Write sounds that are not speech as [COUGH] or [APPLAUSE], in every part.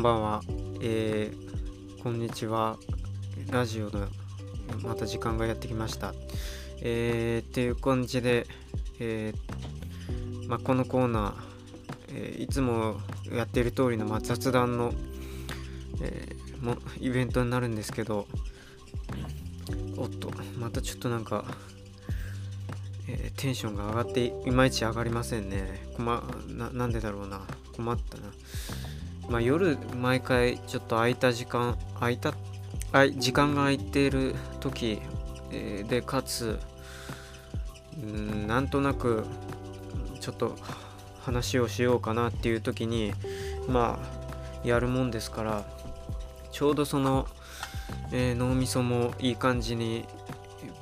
んばんは、えー、こんにちはラジオのまた時間がやってきましたえー、っていう感じで、えーまあ、このコーナー、えー、いつもやっている通りの、まあ、雑談の、え、もイベントになるんですけどおっとまたちょっとなんかえ、テンションが上がっていまいち上がりませんね。困ななんでだろうな。困ったな。まあ、夜毎回ちょっと空いた時間空いた時間が空いている時、でかつんなんとなくちょっと話をしようかなっていう時にまあやるもんですからちょうどその、えー、脳みそもいい感じに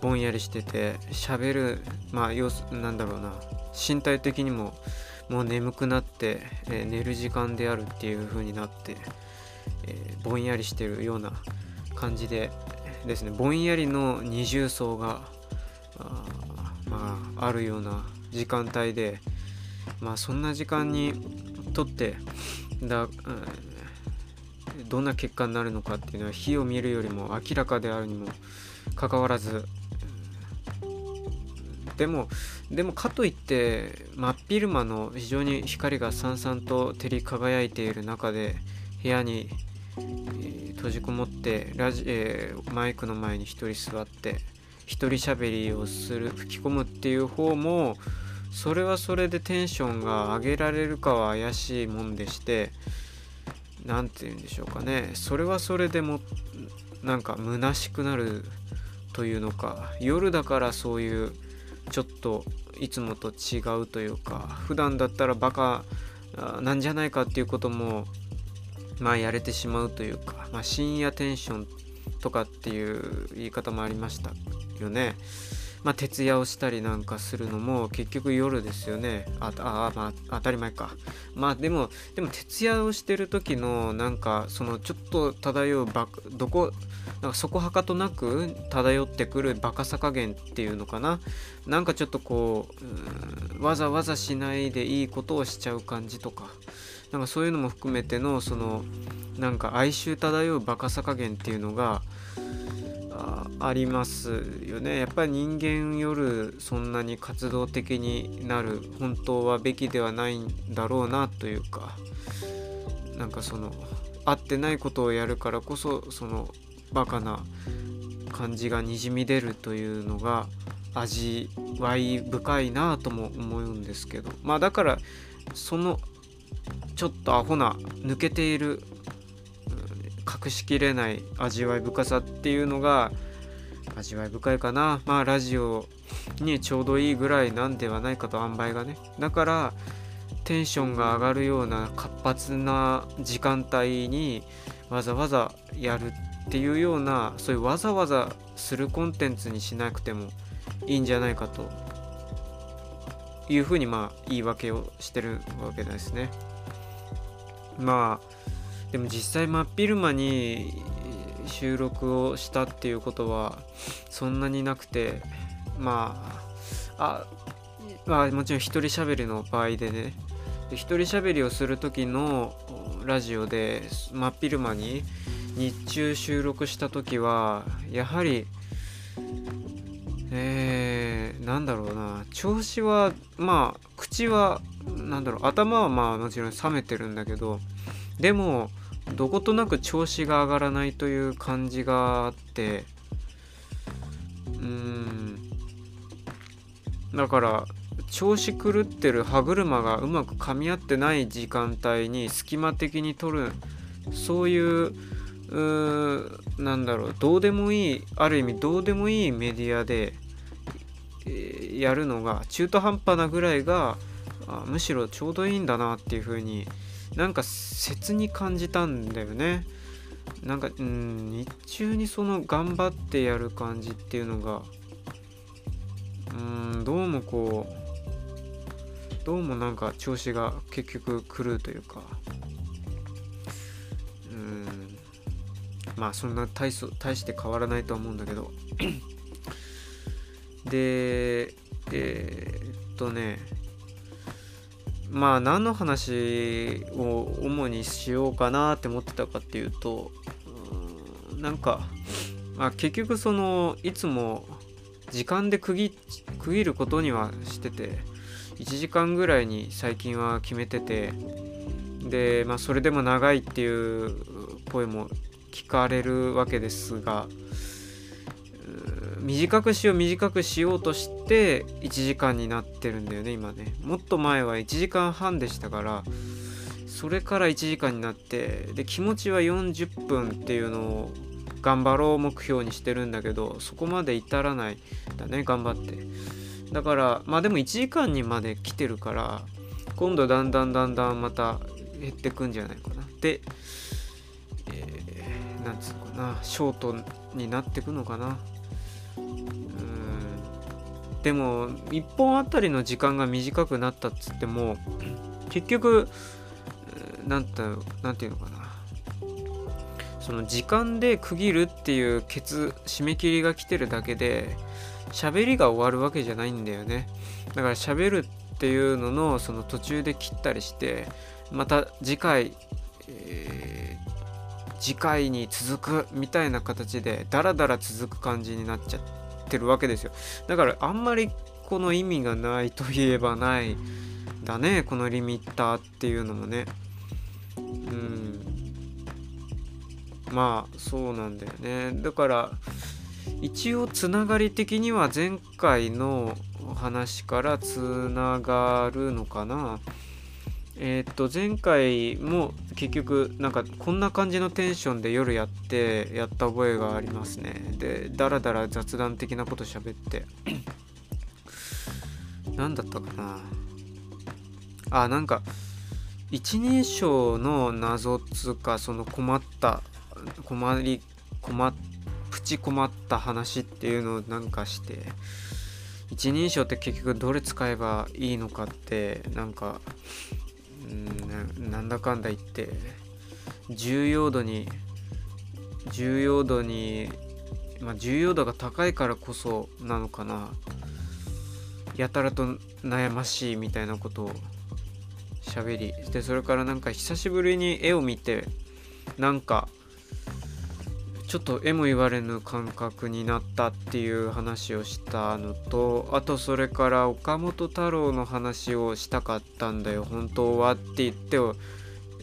ぼんやりしてて喋るまあ要すなんだろうな身体的にももう眠くなって、えー、寝る時間であるっていう風になって、えー、ぼんやりしてるような感じでですねぼんやりの二重層があ,、まあ、あるような時間帯でまあそんな時間にとってだ、どんな結果になるのかっていうのは火を見るよりも明らかであるにもかかわらずでもでもかといって真っ昼間の非常に光がさんさんと照り輝いている中で部屋に、閉じこもってラジ、えー、マイクの前に一人座って一人喋りをする吹き込むっていう方もそれはそれでテンションが上げられるかは怪しいもんでして何て言うんでしょうかね。それはそれでもなんか虚しくなるというのか。夜だからそういうちょっといつもと違うというか普段だったらバカなんじゃないかっていうこともまあやれてしまうというか、まあ、深夜テンションとかっていう言い方もありましたよね。まあ、徹夜をしたりなんかするのも結局夜ですよね。ああ、まあ、当たり前か。まあ、でも、でも徹夜をしてる時のなんか、そのちょっと漂うバどこ、なんかそこはかとなく漂ってくるバカさ加減っていうのかな。なんかちょっとこう、わざわざしないでいいことをしちゃう感じとか。なんかそういうのも含めてのそのなんか哀愁漂うバカさ加減っていうのがありますよね。やっぱり人間夜そんなに活動的になる本当はべきではないんだろうなというかなんかその合ってないことをやるからこそそのバカな感じがにじみ出るというのが味わい深いなとも思うんですけど。まあだからそのちょっとアホな抜けている隠しきれない味わい深さっていうのが味わい深いかなまあラジオにちょうどいいぐらいなんではないかと塩梅がねだからテンションが上がるような活発な時間帯にわざわざやるっていうようなそういうわざわざするコンテンツにしなくてもいいんじゃないかというふうにまあ言い訳をしてるわけですね。まあでも実際真っ昼間に収録をしたっていうことはそんなになくてまああまあもちろん一人喋りの場合でね。一人喋りをする時のラジオで真っ昼間に日中収録した時はやはりえー、なんだろうな。調子はまあ口はなんだろう。頭はまあもちろん冷めてるんだけどでもどことなく調子が上がらないという感じがあってうん。だから調子狂ってる歯車がうまく噛み合ってない時間帯に隙間的に取るそういううなんだろうどうでもいいある意味どうでもいいメディアで、え、やるのが中途半端なぐらいがむしろちょうどいいんだなっていう風になんか切に感じたんだよね。なんかうん日中にその頑張ってやる感じっていうのがうんどうもこうどうもなんか調子が結局狂うというかうんまあそんな大大して変わらないとは思うんだけど。でえー、っとねまあ何の話を主にしようかなって思ってたかっていうとなんか、まあ、結局そのいつも時間で区切区切ることにはしてて1時間ぐらいに最近は決めててで、まあ、それでも長いっていう声も聞かれるわけですが短くしよう短くしようとして1時間になってるんだよね今ね。もっと前は1時間半でしたからそれから1時間になってで気持ちは40分っていうのを頑張ろう目標にしてるんだけどそこまで至らないだね頑張って。だからまあでも1時間にまで来てるから今度だんだんだんだんまた減ってくんじゃないかな。で、えー、なんつうのかなショートになってくのかな。うん。でも1本あたりの時間が短くなったっつっても結局なんてなんていうのかな。その時間で区切るっていうケツ締め切りが来てるだけで喋りが終わるわけじゃないんだよね。だから喋るっていうののその途中で切ったりしてまた次回、えー、次回に続くみたいな形でダラダラ続く感じになっちゃってるわけですよ。だからあんまりこの意味がないといえばないだねこのリミッターっていうのもね。うん。まあそうなんだよね。だから一応つながり的には前回の話からつながるのかな。えー、っと前回も結局なんかこんな感じのテンションで夜やってやった覚えがありますね。でだらだら雑談的なこと喋って。[CLEARS THROAT] 何だったかな。あなんか一人称の謎つかその困った困り困っプチ困った話っていうのをなんかして一人称って結局どれ使えばいいのかってなんかうんなんだかんだ言って重要度に重要度にまあ重要度が高いからこそなのかな。やたらと悩ましいみたいなことを喋りでそれからなんか久しぶりに絵を見てなんかちょっと絵も言われぬ感覚になったっていう話をしたのとあとそれから岡本太郎の話をしたかったんだよ。本当はって言って、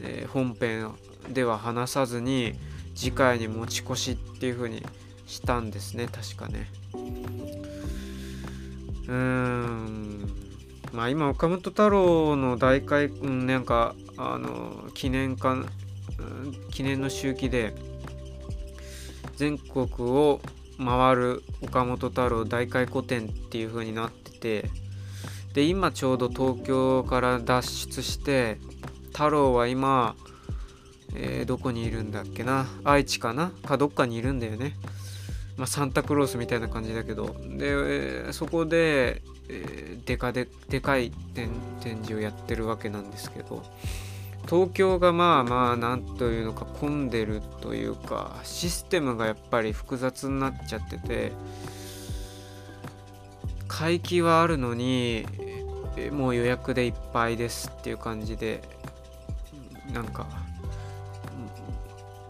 えー、本編では話さずに次回に持ち越しっていう風にしたんですね。確かね。うーん。まあ今岡本太郎の大会、うん、なんかあの記念館記念の周期で全国を回る岡本太郎大回顧展っていう風になっててで今ちょうど東京から脱出して太郎は今、えー、どこにいるんだっけな？愛知かな？かどっかにいるんだよね、まあ、サンタクロースみたいな感じだけど。で、そこで、えー、でかででかい展示をやってるわけなんですけど。東京がまあまあ何というのか混んでるというかシステムがやっぱり複雑になっちゃってて会期はあるのにもう予約でいっぱいですっていう感じでなんか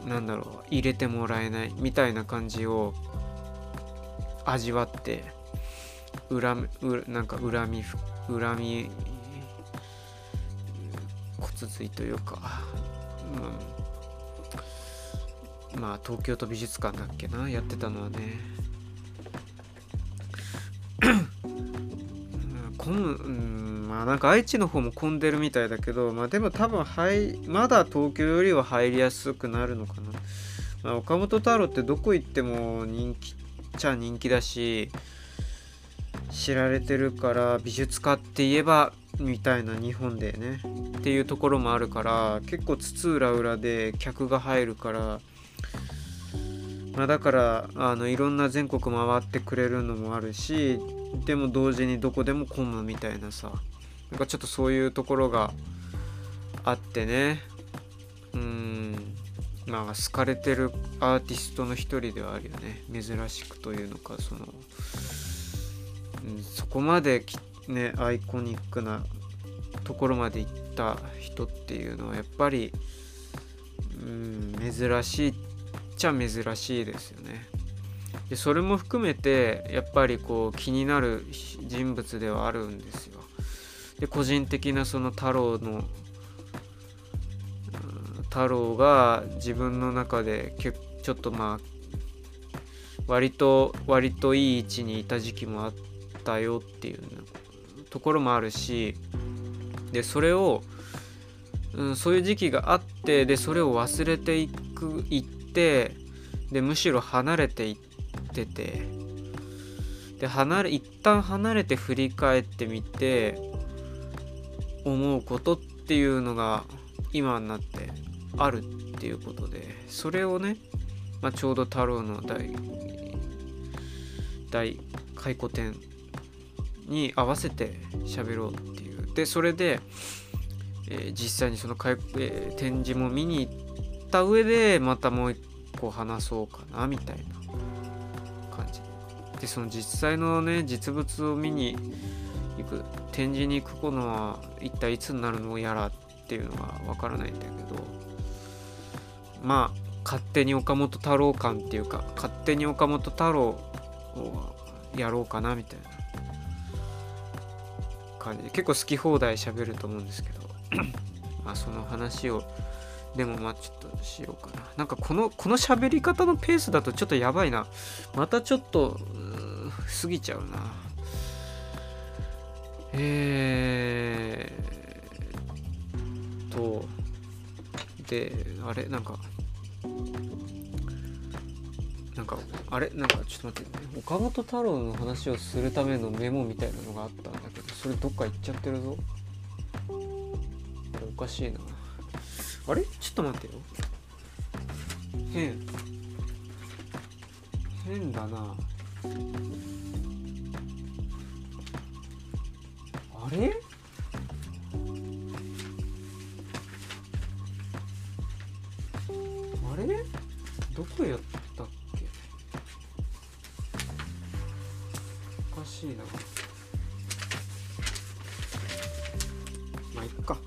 なんだろう入れてもらえないみたいな感じを味わって恨みなんか恨み恨み骨髄というか、うん、まあ東京都美術館だっけなやってたのはね。[CLEARS THROAT] 混む、うん、まあなんか愛知の方も混んでるみたいだけどまあでも多分入まだ東京よりは入りやすくなるのかな、まあ、岡本太郎ってどこ行っても人気っちゃ人気だし知られてるから美術家って言えばみたいな日本でね。っていうところもあるから結構津々浦々で客が入るからまあだからあのいろんな全国回ってくれるのもあるしでも同時にどこでも混むみたいなさなんかちょっとそういうところがあってね。うん。まあ好かれてるアーティストの一人ではあるよね。珍しくというのかその、うん、そこまできっねアイコニックなところまで行った人っていうのはやっぱりうん珍しいっちゃ珍しいですよね。でそれも含めてやっぱりこう気になる人物ではあるんですよ。で個人的なその太郎の太郎が自分の中でちょっとまあ割と割といい位置にいた時期もあったよっていうところもあるしでそれを、うん、そういう時期があってでそれを忘れていくいってでむしろ離れていっててで離れ一旦離れて振り返ってみて思うことっていうのが今になってあるっていうことでそれをね、まあ、ちょうど太郎の大大回顧展に合わせて喋ろうっていう。でそれで、えー、実際にその、えー、展示も見に行った上でまたもう一個話そうかなみたいな感じで。その実際のね実物を見に行く展示に行くのは一体いつになるのやらっていうのはわからないんだけど。まあ勝手に岡本太郎感っていうか勝手に岡本太郎をやろうかなみたいな。感じで結構好き放題喋ると思うんですけど [CLEARS THROAT] まあその話をでもまあちょっとしようかな。なんかこのこの喋り方のペースだとちょっとやばいな。またちょっと過ぎちゃうな。えーとであれ？なんかんかあれなんかちょっと待って、岡本太郎の話をするためのメモみたいなのがあったんだけどそれどっか行っちゃってるぞ。おかしいな。あれ？ちょっと待ってよ。変。変だな。あれ？あれ？どこやったしいな。まあいっか。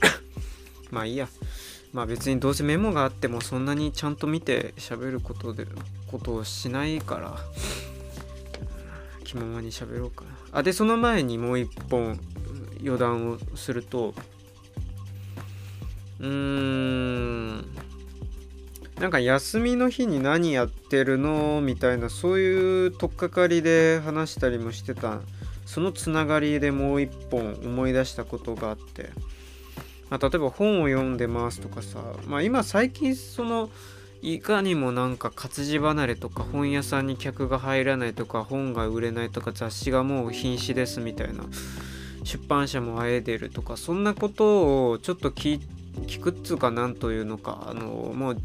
[COUGHS] まあいいや。まあ別にどうせメモがあってもそんなにちゃんと見て喋ることでことをしないから。[LAUGHS] 気ままに喋ろうかな。あでその前にもう一本余談をすると。うーん。なんか休みの日に何やってるの？みたいなそういう取っかかりで話したりもしてた。そのつながりでもう一本思い出したことがあって、まあ、例えば本を読んでますとかさ、まあ、今最近そのいかにもなんか活字離れとか本屋さんに客が入らないとか本が売れないとか雑誌がもう瀕死ですみたいな出版社もあえでるとかそんなことをちょっと聞くっつうかなんというのか。あのもう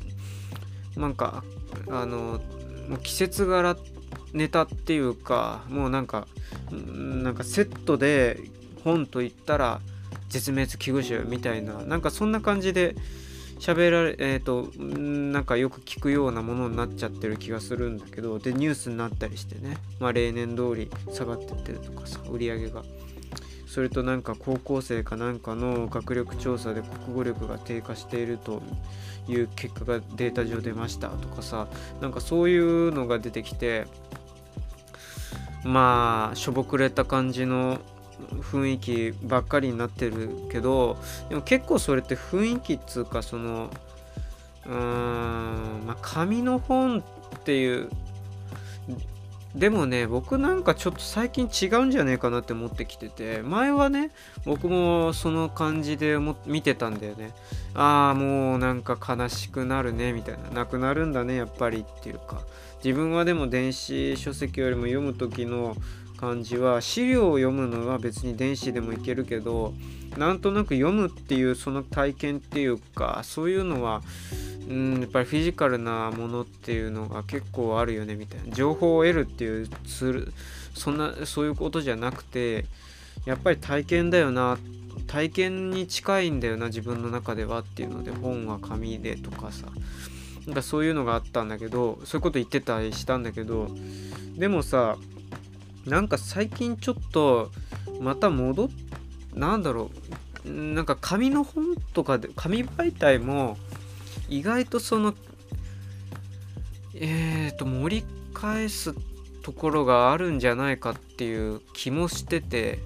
なんかあのもう季節柄ネタっていうかもうなんかなんかセットで本といったら絶滅危惧種みたいななんかそんな感じで喋られえっ、ー、となんかよく聞くようなものになっちゃってる気がするんだけどでニュースになったりしてねまあ例年通り下がってってるとかさ売り上げが。それとなんか高校生かなんかの学力調査で国語力が低下しているという結果がデータ上出ましたとかさなんかそういうのが出てきてまあしょぼくれた感じの雰囲気ばっかりになってるけどでも結構それって雰囲気っつうかそのうーんまあ紙の本っていうでもね僕なんかちょっと最近違うんじゃねえかなって思ってきてて前はね僕もその感じで見てたんだよね。ああもうなんか悲しくなるねみたいな。なくなるんだねやっぱりっていうか。自分はでも電子書籍よりも読む時の感じは資料を読むのは別に電子でもいけるけどなんとなく読むっていうその体験っていうかそういうのはうんやっぱりフィジカルなものっていうのが結構あるよねみたいな。情報を得るっていうツールそんなそういうことじゃなくてやっぱり体験だよな体験に近いんだよな自分の中ではっていうので本は紙でとかさ。なんかそういうのがあったんだけどそういうこと言ってたりしたんだけどでもさなんか最近ちょっとまた戻っなんだろうなんか紙の本とかで紙媒体も意外とそのえっ、ー、と盛り返すところがあるんじゃないかっていう気もしてて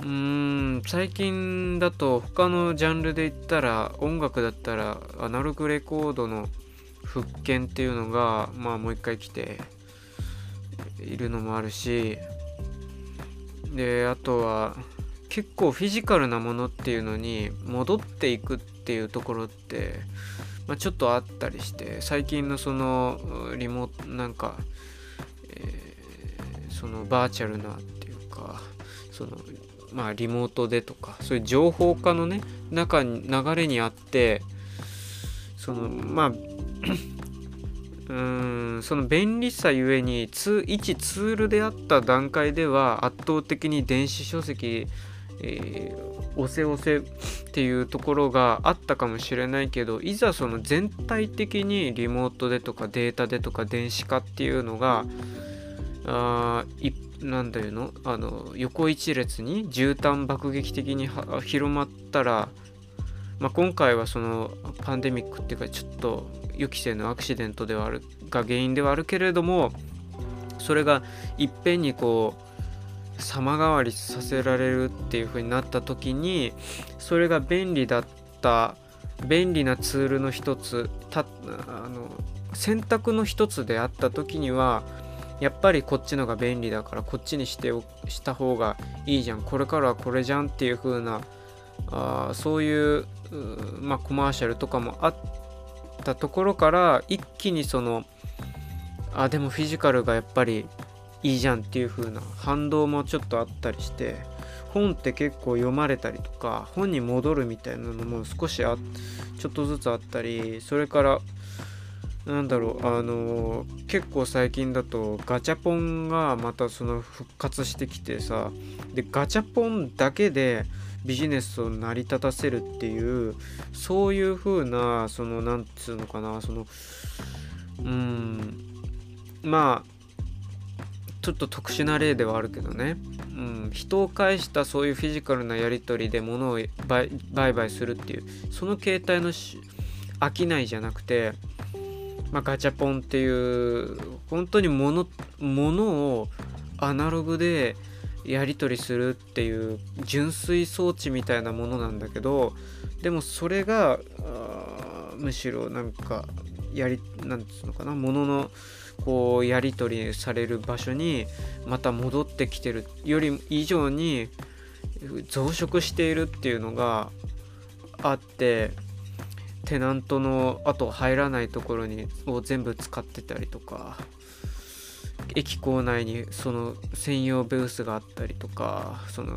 うーん最近だと他のジャンルで言ったら音楽だったらアナログレコードの復権っていうのがまあもう一回来ているのもあるしであとは結構フィジカルなものっていうのに戻っていくっっていうところって、まあ、ちょっとあったりして最近のそのリモートなんか、えー、そのバーチャルなっていうかそのまあリモートでとかそういう情報化のね中に流れにあってそのまあうんその便利さゆえにツ一ツールであった段階では圧倒的に電子書籍、えー、押せ押せっていうところがあったかもしれないけどいざその全体的にリモートでとかデータでとか電子化っていうのがあなんだいのあの横一列に絨毯爆撃的に広まったら、まあ、今回はそのパンデミックっていうかちょっと予期せぬアクシデントではあるが原因ではあるけれどもそれがいっぺんにこう様変わりさせられるっていう風になった時にそれが便利だった便利なツールの一つたあの選択の一つであった時にはやっぱりこっちのが便利だからこっちにしてした方がいいじゃん。これからはこれじゃんっていう風なあそういうまあ、コマーシャルとかもあったところから一気にそのあでもフィジカルがやっぱりいいじゃんっていう風な反動もちょっとあったりして本って結構読まれたりとか本に戻るみたいなのも少しあちょっとずつあったりそれからなんだろうあの、結構最近だとガチャポンがまたその復活してきてさでガチャポンだけでビジネスを成り立たせるっていうそういう風なそのなんつうのかなそのうんまあちょっと特殊な例ではあるけどね、うん、人を介したそういうフィジカルなやり取りで物を売買するっていう。その形態の商いじゃなくて、まあ、ガチャポンっていう本当に物物をアナログでやり取りするっていう純粋装置みたいなものなんだけどでもそれがむしろなんかやりなんつうのかなもののこうやり取りされる場所にまた戻ってきてるより以上に増殖しているっていうのがあってテナントのあと入らないところにを全部使ってたりとか。駅構内にその専用ブースがあったりとかその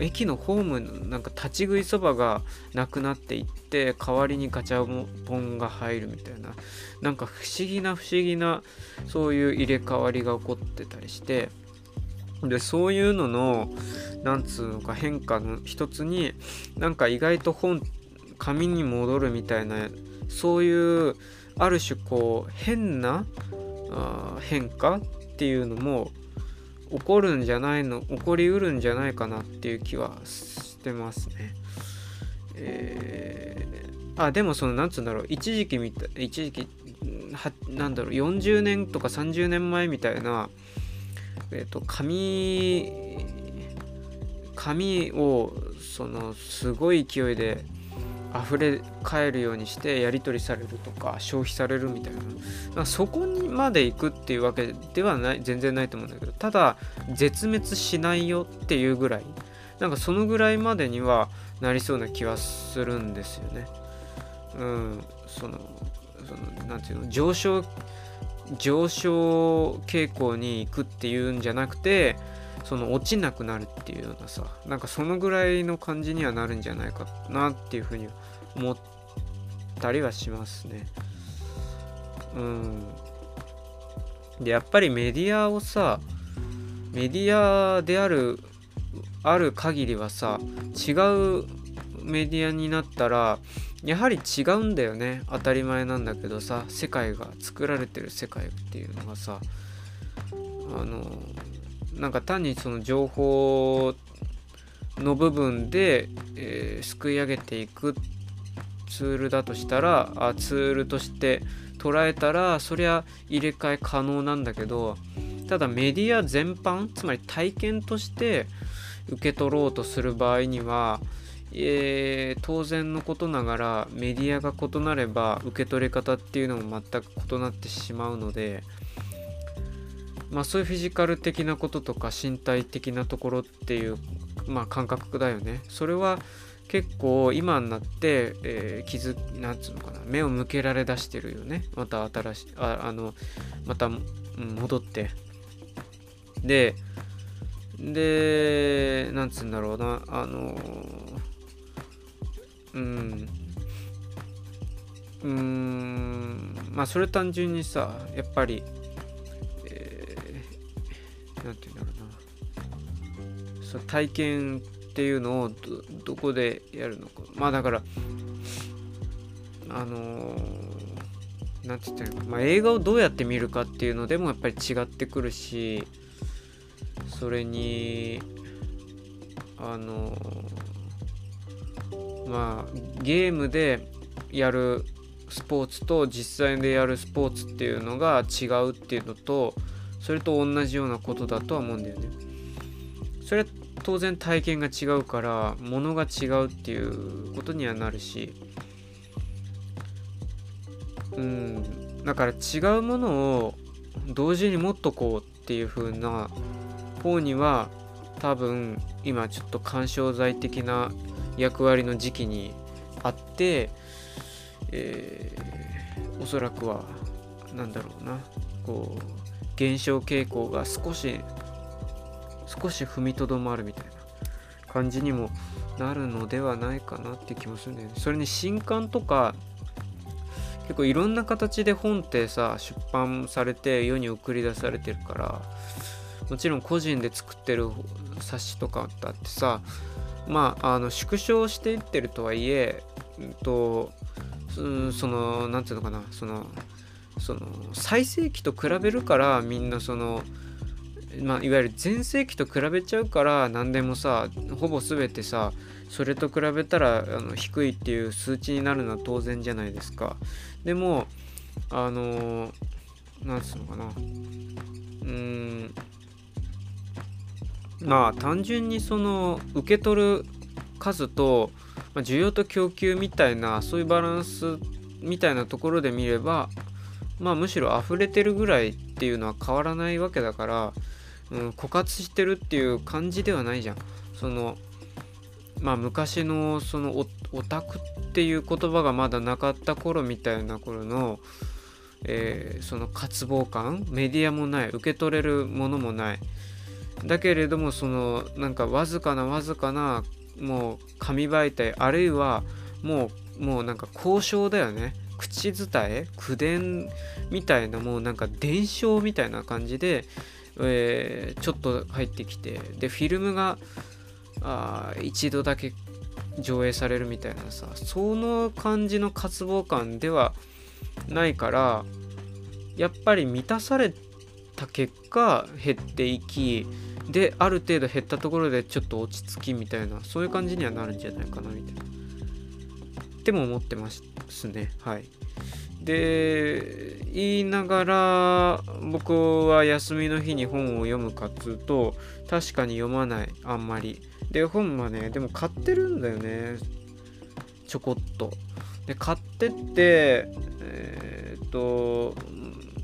駅のホームのなんか立ち食いそばがなくなっていって代わりにガチャポンが入るみたいななんか不思議な不思議なそういう入れ替わりが起こってたりしてでそういうののなんつうのか変化の一つになんか意外と本紙に戻るみたいなそういうある種こう変な変化っていうのも起こるんじゃないの起こりうるんじゃないかなっていう気はしてますね。えー、あでもそのなんつうんだろう一時期みた一時期はなんだろう40年とか30年前みたいなえっ、ー、と紙紙をそのすごい勢いで溢れ返るようにしてやり取りされるとか消費されるみたいな。そこにまで行くっていうわけではない全然ないと思うんだけどただ絶滅しないよっていうぐらいなんかそのぐらいまでにはなりそうな気はするんですよね。うんそのそのなんていうの上昇上昇傾向に行くっていうんじゃなくてその落ちなくなるっていうようなさなんかそのぐらいの感じにはなるんじゃないかなっていうふうに思ったりはしますね。うん。でやっぱりメディアをさメディアであるある限りはさ違うメディアになったらやはり違うんだよね。当たり前なんだけどさ世界が作られてる世界っていうのがさあのなんか単にその情報の部分で、えー、すくい上げていくツールだとしたらあツールとして捉えたらそりゃ入れ替え可能なんだけどただメディア全般つまり体験として受け取ろうとする場合には、えー、当然のことながらメディアが異なれば受け取り方っていうのも全く異なってしまうのでまあそういうフィジカル的なこととか身体的なところっていうまあ感覚だよね。それは結構今になって、えー、気づなんつうのかな目を向けられだしてるよね。また新しいああのまた、うん、戻って。ででなんつうんだろうなあのうんうんまあそれ単純にさやっぱりー、なんて言うんだろうな。そう体験っていうのをどこでやるのか。まあだからあのー、て言ったらいいか、まあ、映画をどうやって見るかっていうのでもやっぱり違ってくるしそれにあのー、まあゲームでやるスポーツと実際でやるスポーツっていうのが違うっていうのとそれと同じようなことだとは思うんだよね。それは当然体験が違うから物が違うっていうことにはなるし。うん。だから違うものを同時に持っとこうっていう風な方には多分今ちょっと干渉剤的な役割の時期にあって、えー、おそらくは何だろうな。こう減少傾向が少し少し踏みとどまるみたいな感じにもなるのではないかなって気もするね。それに新刊とか結構いろんな形で本ってさ出版されて世に送り出されてるからもちろん個人で作ってる冊子とかだってさまああの縮小していってるとはいえ、うんと、その何て言うのかなそのその最盛期と比べるからみんなそのまあ、いわゆる全盛期と比べちゃうから何でもさほぼ全てさそれと比べたらあの低いっていう数値になるのは当然じゃないですか。でもあの何つうのかな。うーん。まあ単純にその受け取る数と、まあ、需要と供給みたいなそういうバランスみたいなところで見ればまあむしろ溢れてるぐらいっていうのは変わらないわけだからうん、枯渇してるっていう感じではないじゃん。そのまあ昔のそのオタクっていう言葉がまだなかった頃みたいな頃の、えー、その渇望感メディアもない受け取れるものもないだけれどもそのなんかわずかなわずかなもう紙媒体あるいはもうもうなんか交渉だよね口伝え口伝みたいなもうなんか伝承みたいな感じでえー、ちょっと入ってきてでフィルムがあ一度だけ上映されるみたいなさその感じの渇望感ではないからやっぱり満たされた結果減っていきである程度減ったところでちょっと落ち着きみたいなそういう感じにはなるんじゃないかなみたいな。でも思ってますね。はい。で言いながら僕は休みの日に本を読むかっつうと確かに読まない。あんまり。で本はねでも買ってるんだよね。ちょこっと。で買ってってえー、っと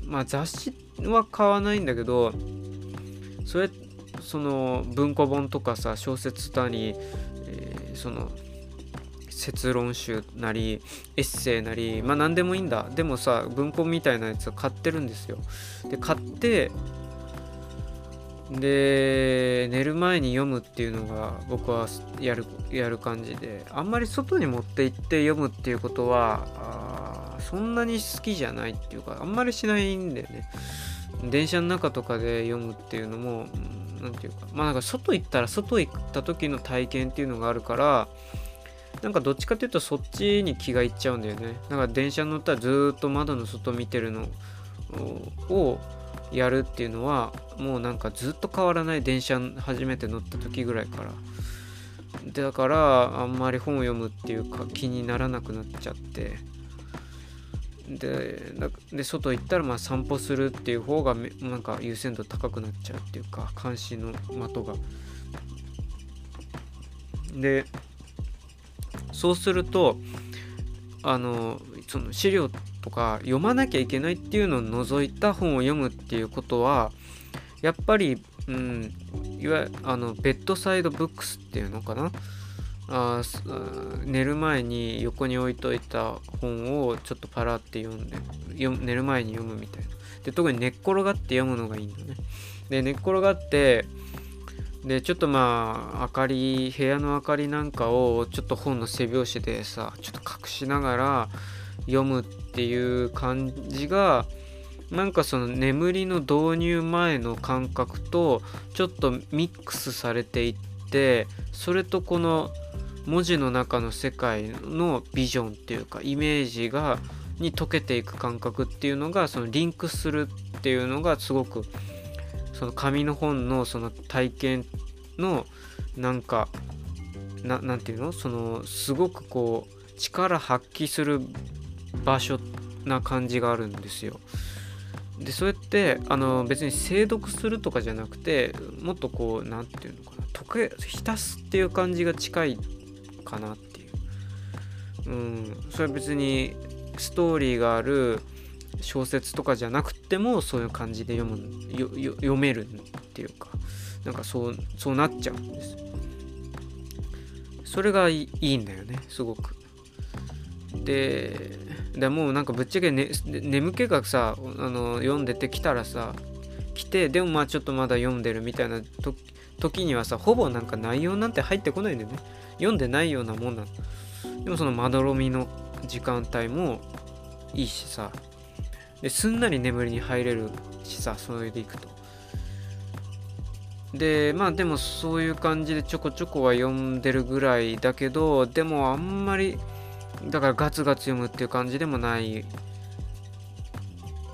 まあ雑誌は買わないんだけどそれその文庫本とかさ小説なり、えー、その説論集なりエッセイなりまあ何でもいいんだ。でもさ文庫みたいなやつを買ってるんですよ。で買ってで寝る前に読むっていうのが僕はやるやる感じで。あんまり外に持って行って読むっていうことはそんなに好きじゃないっていうかあんまりしないんだよね。電車の中とかで読むっていうのも何て言うか。まあなんか外行ったら外行った時の体験っていうのがあるからなんかどっちかっていうとそっちに気がいっちゃうんだよね。だから電車乗ったらずっと窓の外見てるのをやるっていうのはもうなんかずっと変わらない電車初めて乗った時ぐらいからだからあんまり本を読むっていうか気にならなくなっちゃってでで外行ったらまあ散歩するっていう方がなんか優先度高くなっちゃうっていうか関心の的が。でそうするとあのその資料とか読まなきゃいけないっていうのを除いた本を読むっていうことはやっぱり、うん、いわあのベッドサイドブックスっていうのかな？あ寝る前に横に置いといた本をちょっとパラって読んで寝る前に読むみたいな。で特に寝っ転がって読むのがいいんだね。で寝っ転がってでちょっとまあ明かり部屋の明かりなんかをちょっと本の背表紙でさちょっと隠しながら読むっていう感じがなんかその眠りの導入前の感覚とちょっとミックスされていってそれとこの文字の中の世界のビジョンっていうかイメージがに溶けていく感覚っていうのがそのリンクするっていうのがすごくその紙の本のその体験のなんかななんていうの？そのすごくこう力発揮する場所な感じがあるんですよ。でそれってあの別に精読するとかじゃなくてもっとこう何て言うのかな？溶け浸すっていう感じが近いかなっていう。うん、それは別にストーリーがある小説とかじゃなくてもそういう感じで読む読めるっていうかなんかそうそうなっちゃうんです。それがいいんだよねすごく。ででもうなんかぶっちゃけ、ね、眠気がさあの読んでてきたらさ来てでもまあちょっとまだ読んでるみたいな時にはさほぼなんか内容なんて入ってこないんだよね。読んでないようなもんなの。でもそのまどろみの時間帯もいいしさですんなり眠りに入れるしさそれでいくと。でまあでもそういう感じでちょこちょこは読んでるぐらいだけどでもあんまりだからガツガツ読むっていう感じでもない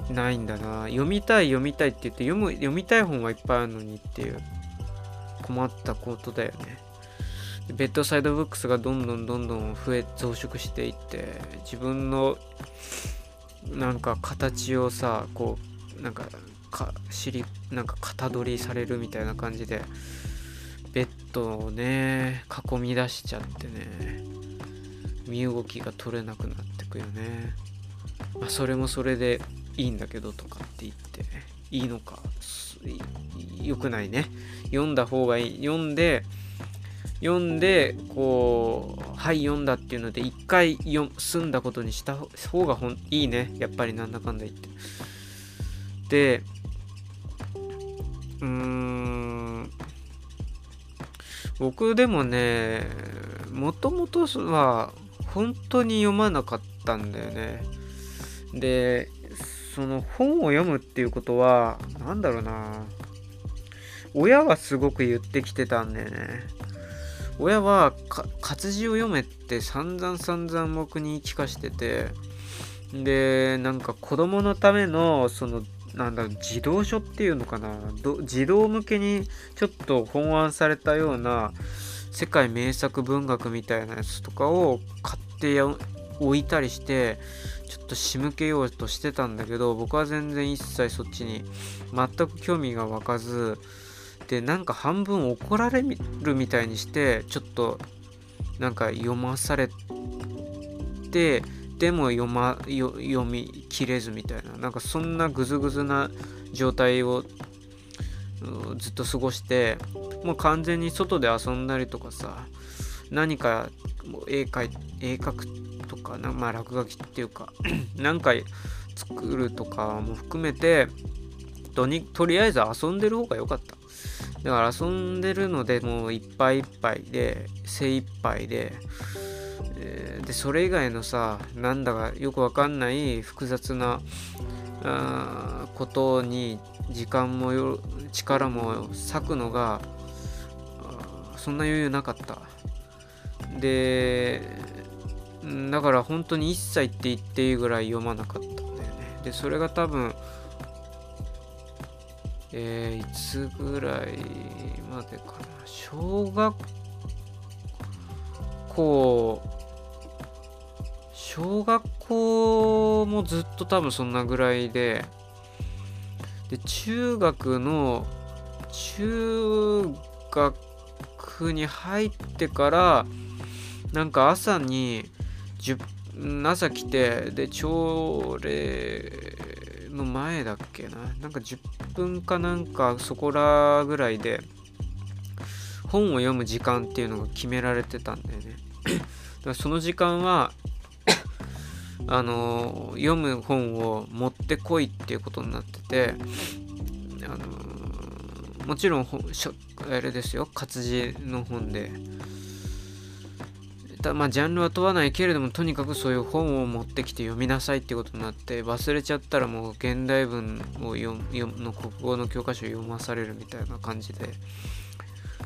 ないんだな。読みたい読みたいって言って読む読みたい本はいっぱいあるのにっていう困ったことだよね。ベッドサイドブックスがどんどんどんどん増え増殖していって自分のなんか形をさこうなんかか尻なんか型取りされるみたいな感じでベッドをね囲み出しちゃってね身動きが取れなくなってくよね。まあそれもそれでいいんだけどとかって言っていいのか良くないね。読んだ方がいい。読んで読んでこうはい読んだっていうので一回済んだことにした方がほんいいね。やっぱりなんだかんだ言って。でうーん。僕でもねもともとは本当に読まなかったんだよね。でその本を読むっていうことは何だろうな。親はすごく言ってきてたんだよね。親は活字を読めって散々散々僕に聞かしててでなんか子供のためのそのなんだろう児童書っていうのかな。児童向けにちょっと本案されたような世界名作文学みたいなやつとかを買って置いたりしてちょっと仕向けようとしてたんだけど僕は全然一切そっちに全く興味が湧かずでなんか半分怒られるみたいにしてちょっとなんか読まされてでも読,、ま、読みきれずみたいななんかそんなグズグズな状態をずっと過ごしてもう完全に外で遊んだりとかさ何か絵描絵描くとかなまあ落書きっていうか [CLEARS THROAT] 何か作るとかも含めてとにとりあえず遊んでる方が良かった。だから遊んでるのでもういっぱいいっぱいで精一杯で、えー、でそれ以外のさなんだかよくわかんない複雑なあことに時間もよ力も割くのがそんな余裕なかった。でだから本当に一切って言っていいぐらい読まなかったんだよね。でそれが多分えー、いつぐらいまでかな？小学校。小学校もずっと多分そんなぐらいで。で中学の中学に入ってからなんか朝に朝来てで朝礼の前だっけな？なんか10分かなんかそこらぐらいで本を読む時間っていうのが決められてたんだよね。だからその時間はあの読む本を持ってこいっていうことになっててあのもちろんあれですよ活字の本で。たまあジャンルは問わないけれどもとにかくそういう本を持ってきて読みなさいってことになって忘れちゃったらもう現代文を読の国語の教科書を読まされるみたいな感じで。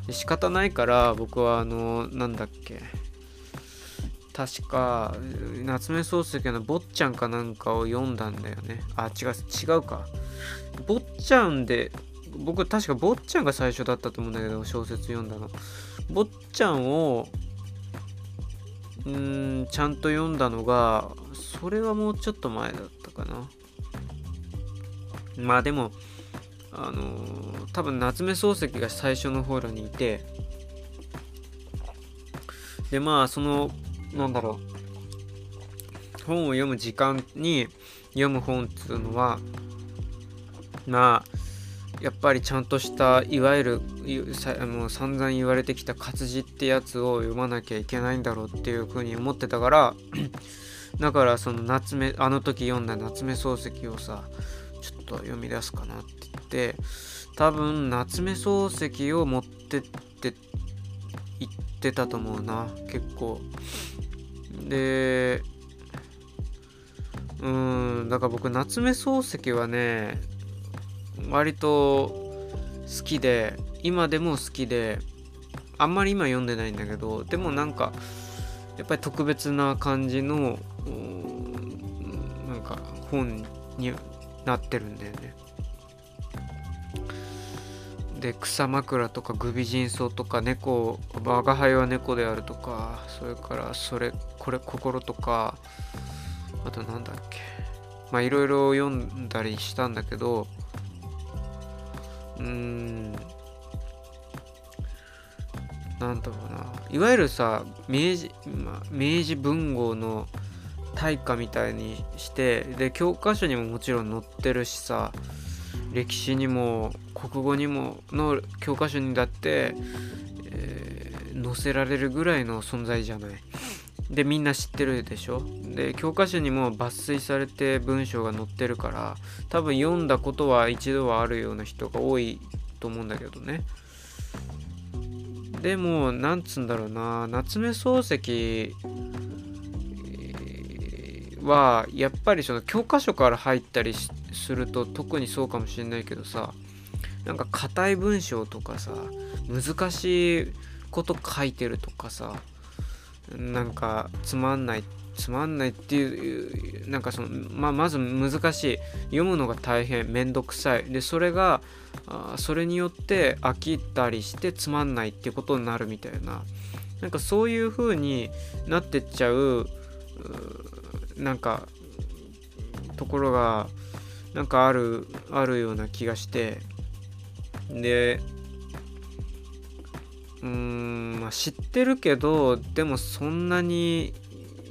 で仕方ないから僕はあのなんだっけ。確か夏目漱石の「坊ちゃん」かなんかを読んだんだよね。あ違う違うか。坊ちゃんで僕確か坊ちゃんが最初だったと思うんだけど小説読んだの。坊ちゃんをうんちゃんと読んだのがそれはもうちょっと前だったかな。まあでもあのー、多分夏目漱石が最初の頃にいてでまあそのなんだろう本を読む時間に読む本っつうのはまあやっぱりちゃんとしたいわゆるもう散々言われてきた活字ってやつを読まなきゃいけないんだろうっていうふうに思ってたから [CLEARS THROAT] だからその夏目あの時読んだ夏目漱石をさちょっと読み出すかなって言って多分夏目漱石を持ってって言ってたと思うな結構。でうんだから僕夏目漱石はね割と好きで今でも好きであんまり今読んでないんだけどでもなんかやっぱり特別な感じのなんか本になってるんだよね。で草枕とかグビジンソウとか猫我が輩は猫であるとかそれからそれこれ心とかあとなんだっけまあいろいろ読んだりしたんだけどうーんなんだろうないわゆるさ明治、まあ、明治文豪の大家みたいにしてで教科書にももちろん載ってるしさ歴史にも国語にもの教科書にだって、えー、載せられるぐらいの存在じゃない。でみんな知ってるでしょ？で教科書にも抜粋されて文章が載ってるから多分読んだことは一度はあるような人が多いと思うんだけどね。でもなんつうんだろうな。夏目漱石はやっぱりその教科書から入ったりすると特にそうかもしれないけどさなんか硬い文章とかさ難しいこと書いてるとかさなんかつまんないつまんないっていうなんかその、ま、まず難しい。読むのが大変めんどくさい。でそれがあそれによって飽きたりしてつまんないっていうことになるみたいな。なんかそういう風になってっちゃうなんかところがなんかあるあるような気がして。でうーんまあ知ってるけどでもそんなに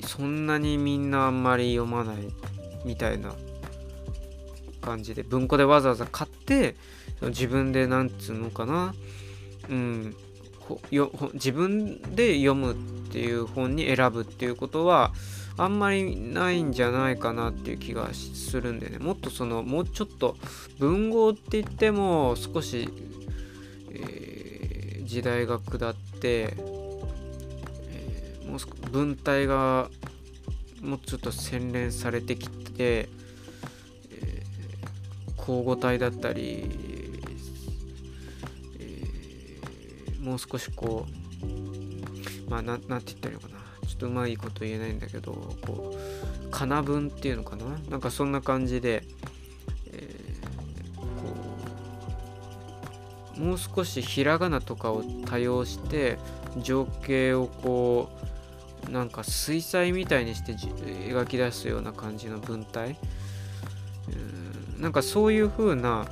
そんなにみんなあんまり読まないみたいな感じで文庫でわざわざ買って自分でなんつうのかなうん自分で読むっていう本に選ぶっていうことはあんまりないんじゃないかなっていう気がするんでね。もっとそのもうちょっと文豪って言っても少し、時代が下って、えー、もう文体がもうちょっと洗練されてきて、えー、交互体だったり、えー、もう少しこうまあなんて言ったらいいのかな。ちょっとうまいこと言えないんだけどこうかな文っていうのかな。なんかそんな感じで、もう少しひらがなとかを多用して情景をこうなんか水彩みたいにして描き出すような感じの文体。うん。なんかそういう風な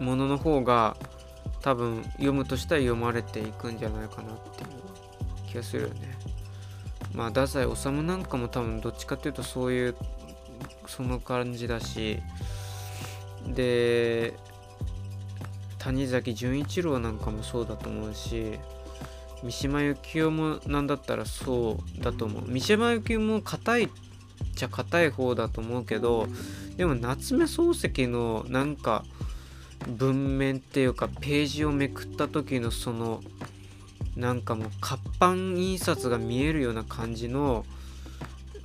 ものの方が多分読むとしたら読まれていくんじゃないかなっていう気がするよね。まあ太宰治なんかも多分どっちかっていうとそういうその感じだし。で谷崎潤一郎なんかもそうだと思うし三島由紀夫もなんだったらそうだと思う。三島由紀夫も硬いっちゃ硬い方だと思うけどでも夏目漱石のなんか文面っていうかページをめくった時のそのなんかもう活版印刷が見えるような感じの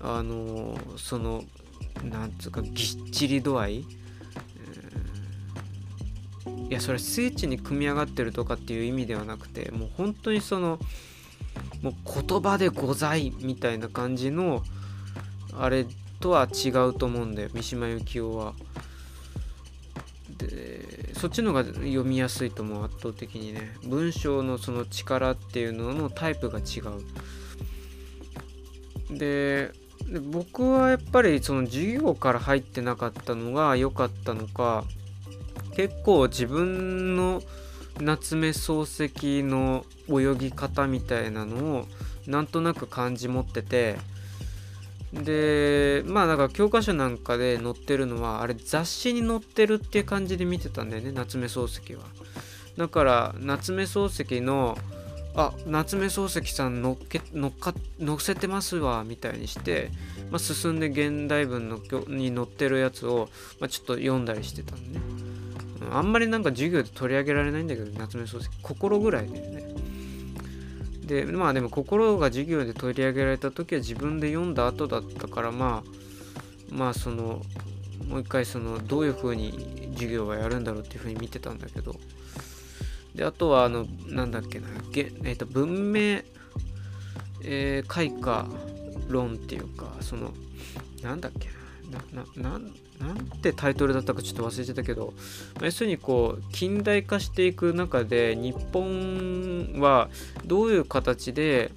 あのそのなんつうかぎっちり度合いいやそれスイッチに組み上がってるとかっていう意味ではなくてもう本当にそのもう言葉でございみたいな感じのあれとは違うと思うんだよ三島由紀夫は。でそっちの方が読みやすいと思う圧倒的にね文章のその力っていうののタイプが違うで僕はやっぱりその授業から入ってなかったのが良かったのか結構自分の夏目漱石の泳ぎ方みたいなのをなんとなく感じ持っててでまあだから教科書なんかで載ってるのはあれ雑誌に載ってるっていう感じで見てたんだよね夏目漱石は。だから夏目漱石のあ夏目漱石さん乗っけ乗っか載せてますわみたいにして、まあ、進んで現代文のに載ってるやつを、まあ、ちょっと読んだりしてたんね。あんまりなんか授業で取り上げられないんだけど夏目漱石心ぐらいだよね。でまあでも心が授業で取り上げられた時は自分で読んだ後だったからまあまあそのもう一回そのどういう風に授業はやるんだろうっていう風に見てたんだけど。であとはあのなんだっけなげ、えー、と文明、えー、開花論っていうかそのなんだっけななななんてタイトルだったかちょっと忘れてたけど、まあ、要するにこう近代化していく中で日本はどういう形で、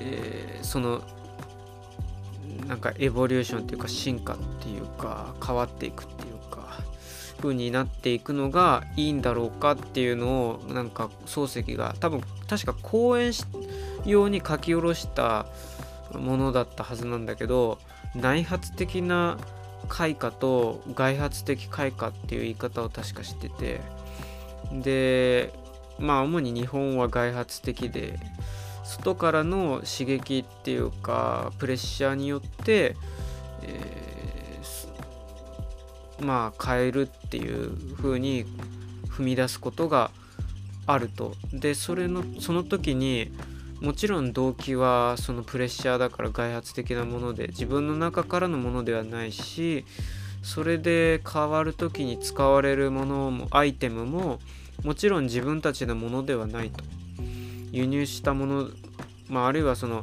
えー、そのなんかエボリューションっていうか進化っていうか変わっていくっていうか風になっていくのがいいんだろうかっていうのをなんか漱石が多分確か講演用に書き下ろしたものだったはずなんだけど内発的な開花と外発的開花っていう言い方を確かしててでまあ主に日本は外発的で外からの刺激っていうかプレッシャーによって、えー、まあ変えるっていう風に踏み出すことがあると。でそれのその時にもちろん動機はそのプレッシャーだから外発的なもので自分の中からのものではないしそれで変わる時に使われるものもアイテムももちろん自分たちのものではないと。輸入したもの、まあ、あるいはその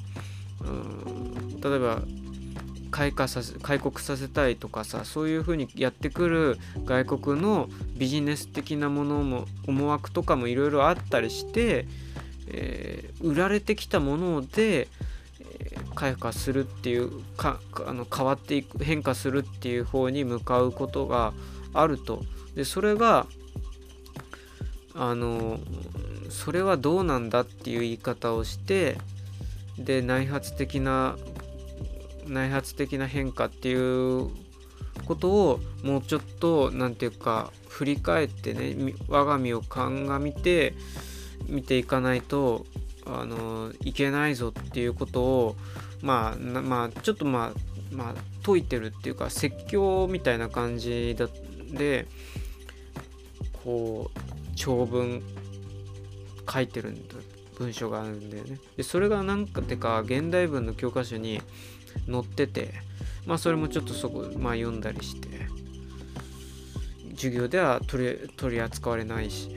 うん例えば開花させ開国させたいとかさそういうふうにやってくる外国のビジネス的なものも思惑とかもいろいろあったりしてえー、売られてきたもので、えー、開花するっていうかあの変わっていく変化するっていう方に向かうことがあると。でそれがあのそれはどうなんだっていう言い方をしてで内発的な内発的な変化っていうことをもうちょっと何て言うか振り返ってね我が身を鑑みて見ていかないとあのいけないぞっていうことをまあまあちょっとまあまあ解いてるっていうか説教みたいな感じだでこう長文書いてるんだ文章があるんだよね。でそれが何かてか現代文の教科書に載っててまあそれもちょっとそこまあ読んだりして授業では取り取り扱われないし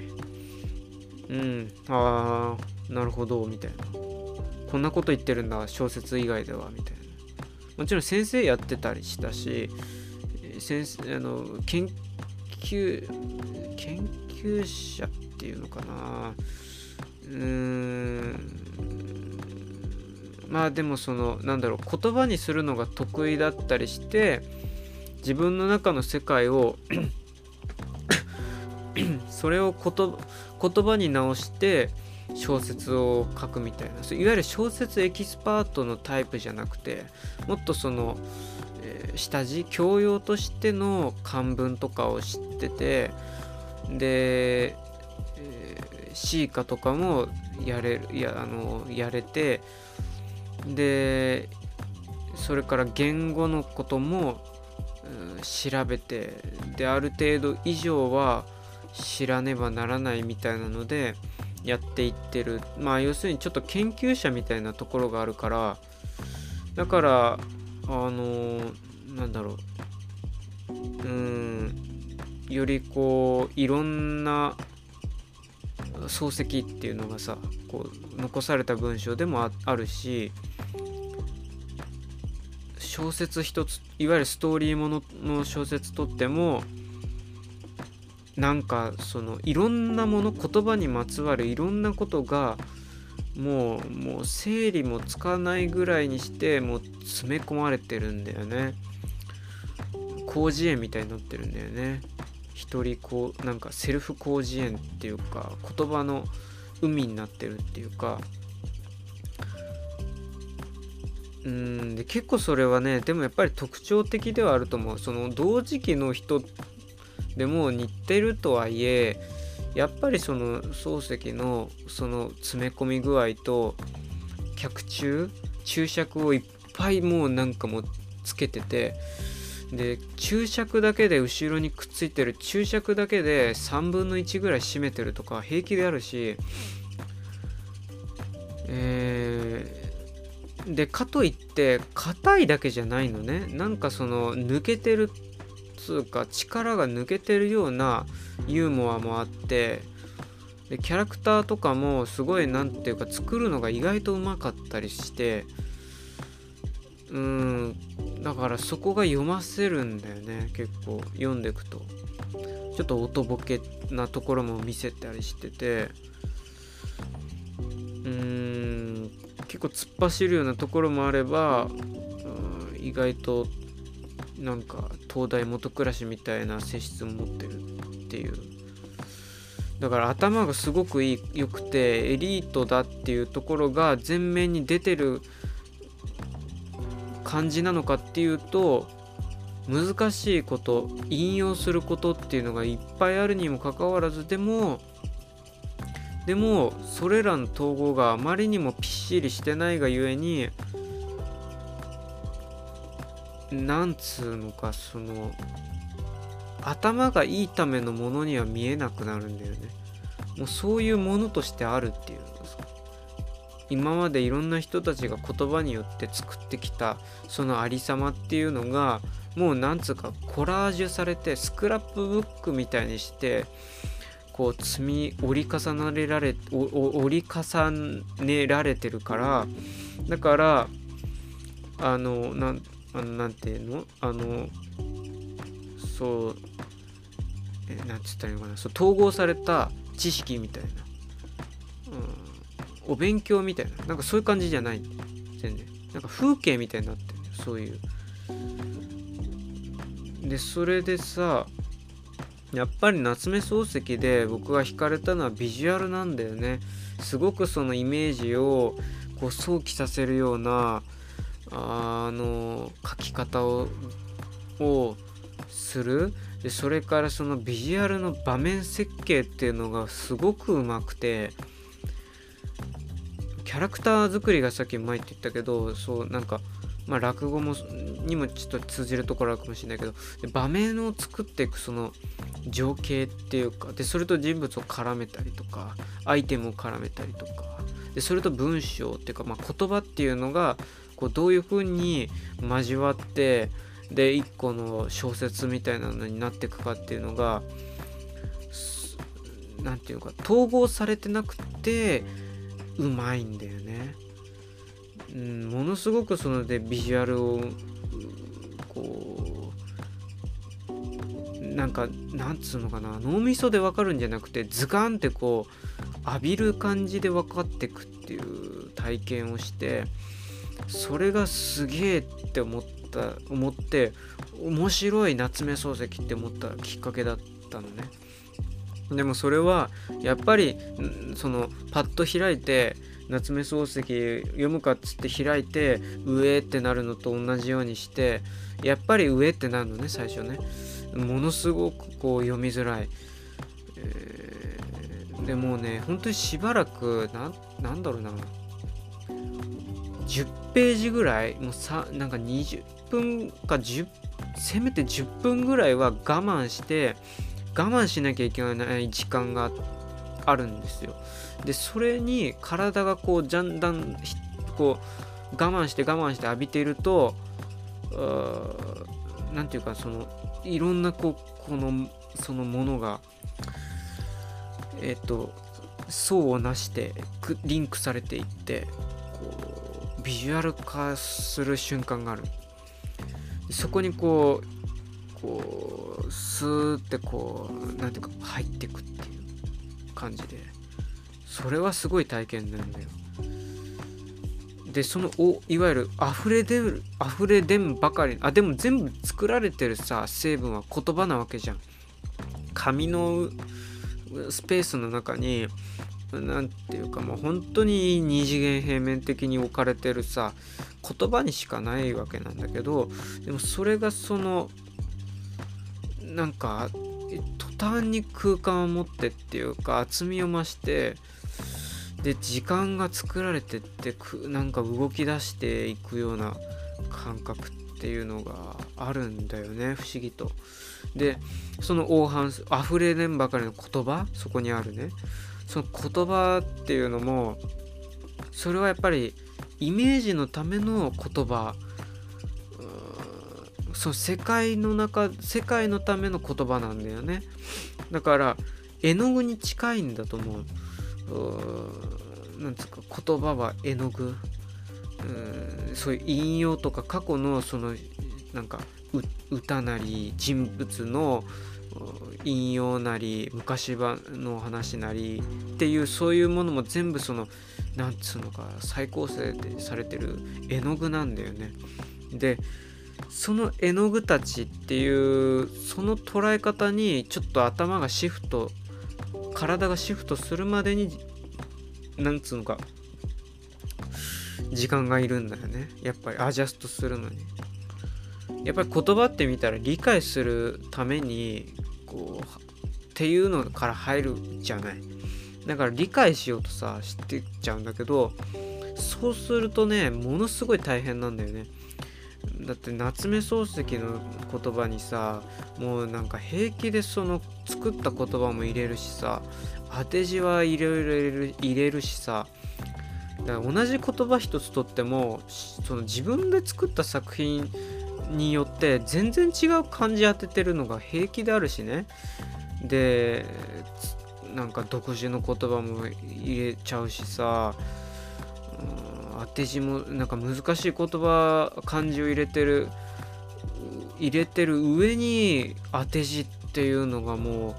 うん。ああなるほどみたいな。こんなこと言ってるんだ小説以外ではみたいな。もちろん先生やってたりしたし先生あの研究研究者っていうのかな。うーん。まあでもそのなんだろう言葉にするのが得意だったりして自分の中の世界をそれを言言葉に直して小説を書くみたいな。いわゆる小説エキスパートのタイプじゃなくてもっとその、えー、下地教養としての漢文とかを知っててで、えー、シーカとかもやれるやあのやれてでそれから言語のことも、うん、調べてである程度以上は知らねばならないみたいなのでやっていってる。まあ要するにちょっと研究者みたいなところがあるからだからあのー、なんだろう。うんよりこういろんな漱石っていうのがさこう残された文章でもあるし小説一ついわゆるストーリーものの小説とってもなんかそのいろんなもの言葉にまつわるいろんなことがもうもう整理もつかないぐらいにしてもう詰め込まれてるんだよね。広辞苑みたいになってるんだよね。一人こうなんかセルフ広辞苑っていうか言葉の海になってるっていうか。うんで結構それはねでもやっぱり特徴的ではあると思う。その同時期の人でも似てるとはいえやっぱりその漱石のその詰め込み具合と脚注注釈をいっぱいもうなんかもつけててで注釈だけで後ろにくっついてる注釈だけで3分の1ぐらい占めてるとか平気であるしえー、でかといって硬いだけじゃないのね。なんかその抜けてるつうか力が抜けてるようなユーモアもあってでキャラクターとかもすごい何ていうか作るのが意外とうまかったりしてうんだからそこが読ませるんだよね結構読んでくと。ちょっと音ボケなところも見せたりしててうん結構突っ走るようなところもあれば意外となんか東大元暮らしみたいな性質を持ってるっていう。だから頭がすごくいい良くてエリートだっていうところが前面に出てる感じなのかっていうと難しいこと引用することっていうのがいっぱいあるにもかかわらずでもでもそれらの統合があまりにもぴっしりしてないがゆえになんつうのかその頭がいいためのものには見えなくなるんだよね。もうそういうものとしてあるっていうのがさ今までいろんな人たちが言葉によって作ってきたそのありさまっていうのがもうなんつうかコラージュされてスクラップブックみたいにしてこう積み折り重ねられ折り重ねられてるからだからあのなんあのなんていうの？あのそうえなんつったらいいのかな？そう統合された知識みたいな、うん、お勉強みたいな。なんかそういう感じじゃない全然なんか風景みたいになってるそういう。でそれでさやっぱり夏目漱石で僕が惹かれたのはビジュアルなんだよね。すごくそのイメージをこう想起させるようなあの書き方ををする。でそれからそのビジュアルの場面設計っていうのがすごくうまくてキャラクター作りがさっきうまいって言ったけどそうなんかまあ落語もにもちょっと通じるところあるかもしれないけど場面を作っていくその情景っていうかでそれと人物を絡めたりとかアイテムを絡めたりとかでそれと文章っていうか、まあ、言葉っていうのがこうどういう風に交わってで一個の小説みたいなのになっていくかっていうのが何て言うか統合されてなくてうまいんだよね。ものすごくそのでビジュアルをこうなんかなんつうのかな脳みそで分かるんじゃなくてズカンってこう浴びる感じで分かってくっていう体験をしてそれがすげえって思った思って面白い夏目漱石って思ったきっかけだったのね。でもそれはやっぱりそのパッと開いて夏目漱石読むかっつって開いて上ってなるのと同じようにしてやっぱり上ってなるのね最初ね。ものすごくこう読みづらい、えー、でもね本当にしばらくななんだろうな。10ページぐらいもうさなんか20分か10せめて10分ぐらいは我慢して我慢しなきゃいけない時間があるんですよ。でそれに体がこうじゃんだんこう我慢して我慢して浴びていると何て言うかそのいろんなこうこのそのものがえっ、ー、と層をなしてリンクされていってビジュアル化する瞬間がある。そこにこうこうスーってこう何ていうか入ってくっていう感じで。それはすごい体験なんだよ。でそのおいわゆる溢れ出る溢れ出んばかり。あでも全部作られてるさ成分は言葉なわけじゃん。紙のスペースの中に何ていうかもう本当に二次元平面的に置かれてるさ言葉にしかないわけなんだけどでもそれがそのなんか途端に空間を持ってっていうか厚みを増してで時間が作られてってくなんか動き出していくような感覚っていうのがあるんだよね不思議と。でその黄斑溢れんばかりの言葉そこにあるねその言葉っていうのもそれはやっぱりイメージのための言葉その世界の中世界のための言葉なんだよね。だから絵の具に近いんだと思う。なんですか言葉は絵の具。うそういう引用とか過去のそのなんか歌なり人物の引用なり昔の話なりっていうそういうものも全部そのなんつうのか再構成でされてる絵の具なんだよね。でその絵の具たちっていうその捉え方にちょっと頭がシフト体がシフトするまでになんつうのか時間がいるんだよねやっぱりアジャストするのにやっぱり言葉って見たら理解するためにこうっていうのから入るじゃない。だから理解しようとさ知ってっちゃうんだけどそうするとねものすごい大変なんだよね。だって夏目漱石の言葉にさもうなんか平気でその作った言葉も入れるしさ当て字はいろいろ入れるしさだから同じ言葉一つとってもその自分で作った作品によって全然違う漢字当ててるのが平気であるしね。でなんか独自の言葉も入れちゃうしさ、うん、当て字もなんか難しい言葉漢字を入れてる入れてる上に当て字っていうのがも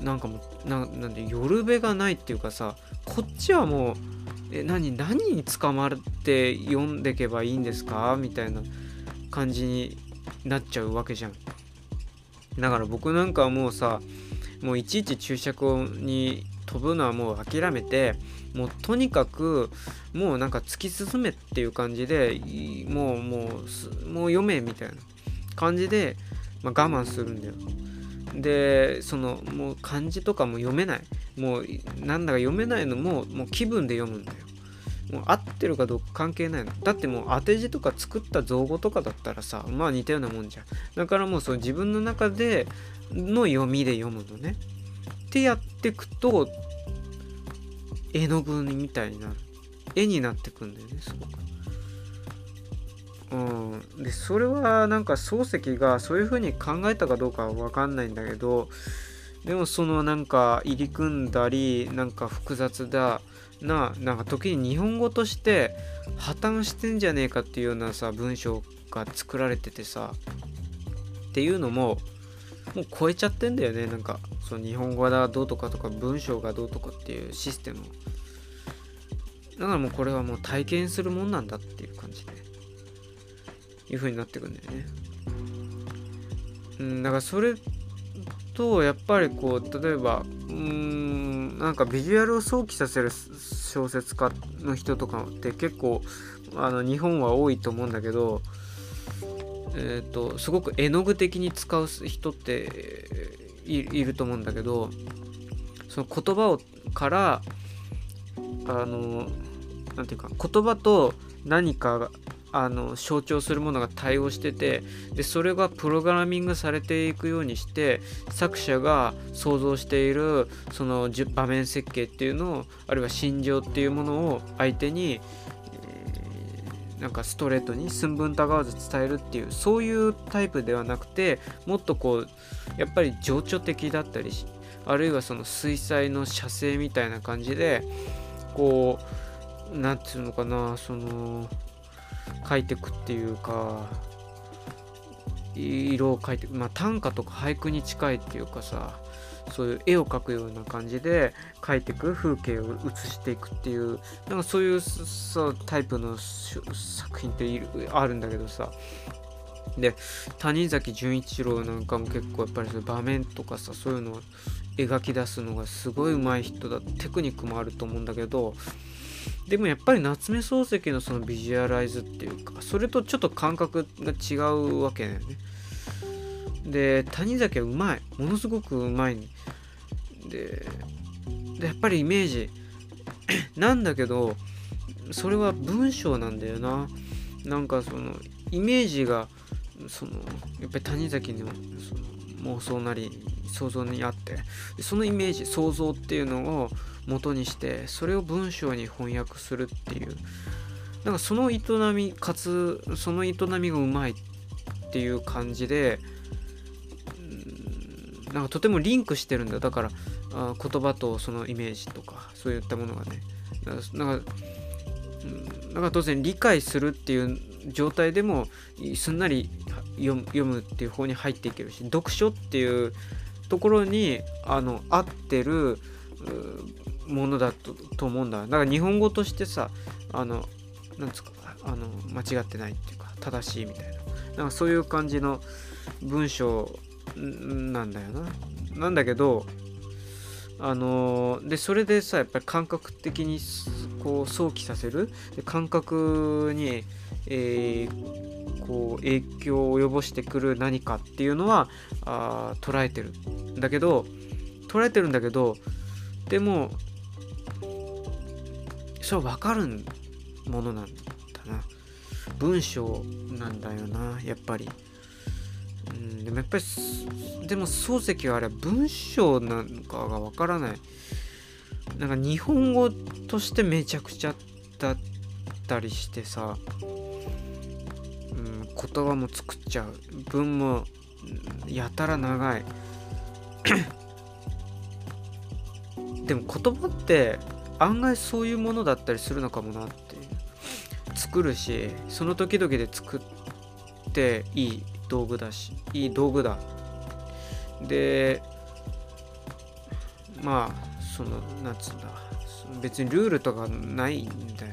うなんかもうななんで夜べがないっていうかさこっちはもうえ何何に捕まって読んでけばいいんですか？みたいな。感じになっちゃうわけじゃん。だから僕なんかはもうさもういちいち注釈に飛ぶのはもう諦めてもうとにかくもうなんか突き進めっていう感じでもうもうもう読めみたいな感じで、まあ、我慢するんだよ。でそのもう漢字とかも読めない。もうなんだか読めないのももう気分で読むんだよ。もう合ってるかどうか関係ないの。だってもう当て字とか作った造語とかだったらさまあ似たようなもんじゃん。だからもうそう自分の中での読みで読むのね。ってやってくと絵の具みたいになる。絵になってくんだよねすごく。うん。でそれはなんか漱石がそういう風に考えたかどうかは分かんないんだけどでもそのなんか入り組んだりなんか複雑だななんか時に日本語として破綻してんじゃねえかっていうようなさ文章が作られててさっていうのももう超えちゃってんだよね。なんかその日本語がどうとかとか文章がどうとかっていうシステムだからもうこれはもう体験するもんなんだっていう感じでいう風になってくんだよね。うんだからそれとやっぱりこう例えばうんなんかビジュアルを想起させる小説家の人とかって結構あの日本は多いと思うんだけどえーと、すごく絵の具的に使う人っていると思うんだけどその言葉をからあの何て言うか言葉と何かあの象徴するものが対応しててでそれがプログラミングされていくようにして作者が想像しているその場面設計っていうのをあるいは心情っていうものを相手にえなんかストレートに寸分たがわず伝えるっていうそういうタイプではなくてもっとこうやっぱり情緒的だったりあるいはその水彩の写生みたいな感じでこう何て言うのかなその書いてくっていうか色を描いてまあ短歌とか俳句に近いっていうかさそういう絵を描くような感じで描いてく風景を写していくっていうなんかそういうさタイプの作品ってあるんだけどさ。で谷崎潤一郎なんかも結構やっぱりそういう場面とかさそういうのを描き出すのがすごい上手い人だテクニックもあると思うんだけどでもやっぱり夏目漱石のそのビジュアライズっていうかそれとちょっと感覚が違うわけだよね。で谷崎はうまい。ものすごくうまい。ででやっぱりイメージ [CLEARS THROAT] なんだけどそれは文章なんだよな。なんかそのイメージがそのやっぱり谷崎のその妄想なり想像にあって。そのイメージ想像っていうのを元にしてそれを文章に翻訳するっていう。なんかその営みかつその営みがうまいっていう感じでなんかとてもリンクしてるんだ。だからあ言葉とそのイメージとかそういったものがね。なんかだか当然理解するっていう状態でもすんなり読むっていう方に入っていけるし読書っていうところにあの合ってるものだとと思うんだ。だから日本語としてさあのなんつうかあの間違ってないっていうか正しいみたいな。なんかそういう感じの文章なんだよな。なんだけどあのでそれでさやっぱり感覚的にこう想起させる？感覚に、えー、こう影響を及ぼしてくる何かっていうのはあ捉えてる。んだけど捉えてるんだけどでもそれ分かるものなんだな。文章なんだよなやっぱり。うんでもやっぱりでも漱石はあれは文章なんかがわからない。なんか日本語としてめちゃくちゃだったりしてさ、うん、言葉も作っちゃう。文もやたら長い。[COUGHS] でも言葉って案外そういうものだったりするのかもなって作るしその時々で作っていい道具だしいい道具だ。でまあそのなんつうんだ。別にルールとかないんだよ。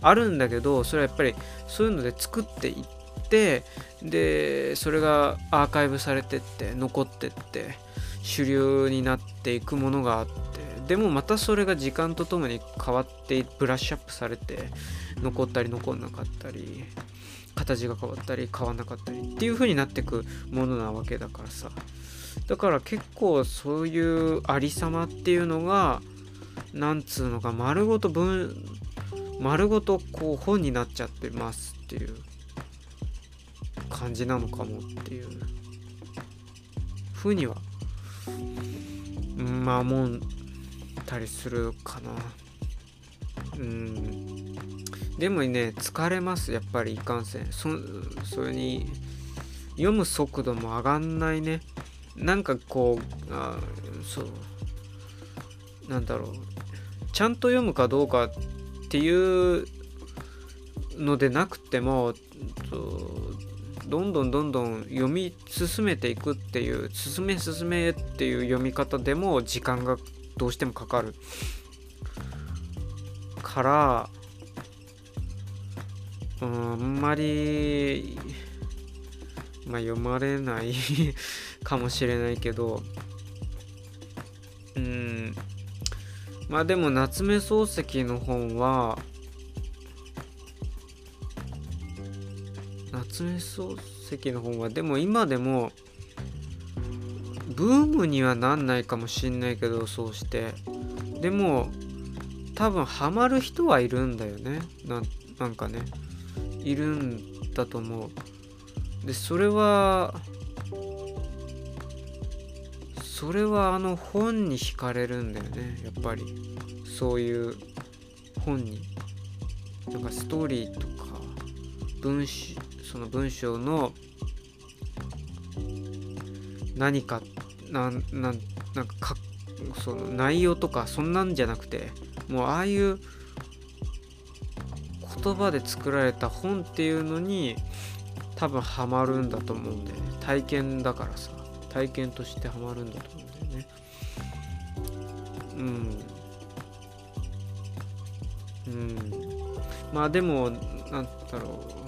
あるんだけどそれはやっぱりそういうので作っていってでそれがアーカイブされてって残ってって主流になっていくものがあってでもまたそれが時間とともに変わってブラッシュアップされて残ったり残んなかったり形が変わったり変わんなかったりっていう風になってくものなわけだからさ。だから結構そういうありさまっていうのがなんつうのか丸ごと文丸ごとこう本になっちゃってますっていう感じなのかもっていうふうにはまあ思ったりするかな。うん。でもね疲れますやっぱりいかんせん。そそれに読む速度も上がんないね。なんかこうあそう。なんだろう。ちゃんと読むかどうかっていうのでなくてもどんどんどんどん読み進めていくっていう進め進めっていう読み方でも時間がどうしてもかかる。からうん、あんまり、まあ、読まれない [LAUGHS] かもしれないけど、うん、まあでも夏目漱石の本は、夏目漱石の本はでも今でもブームにはなんないかもしんないけどそうして。でも多分ハマる人はいるんだよね。なんかね。いるんだと思う。でそれはそれはあの本に惹かれるんだよね。やっぱり。そういう本に。なんかストーリーとか文章その文章の何かなんなんなんかかその内容とかそんなんじゃなくてもうああいう言葉で作られた本っていうのに多分ハマるんだと思うんだよね。体験だからさ。体験としてハマるんだと思うんだよね。うん。うん。まあでもなんだろう。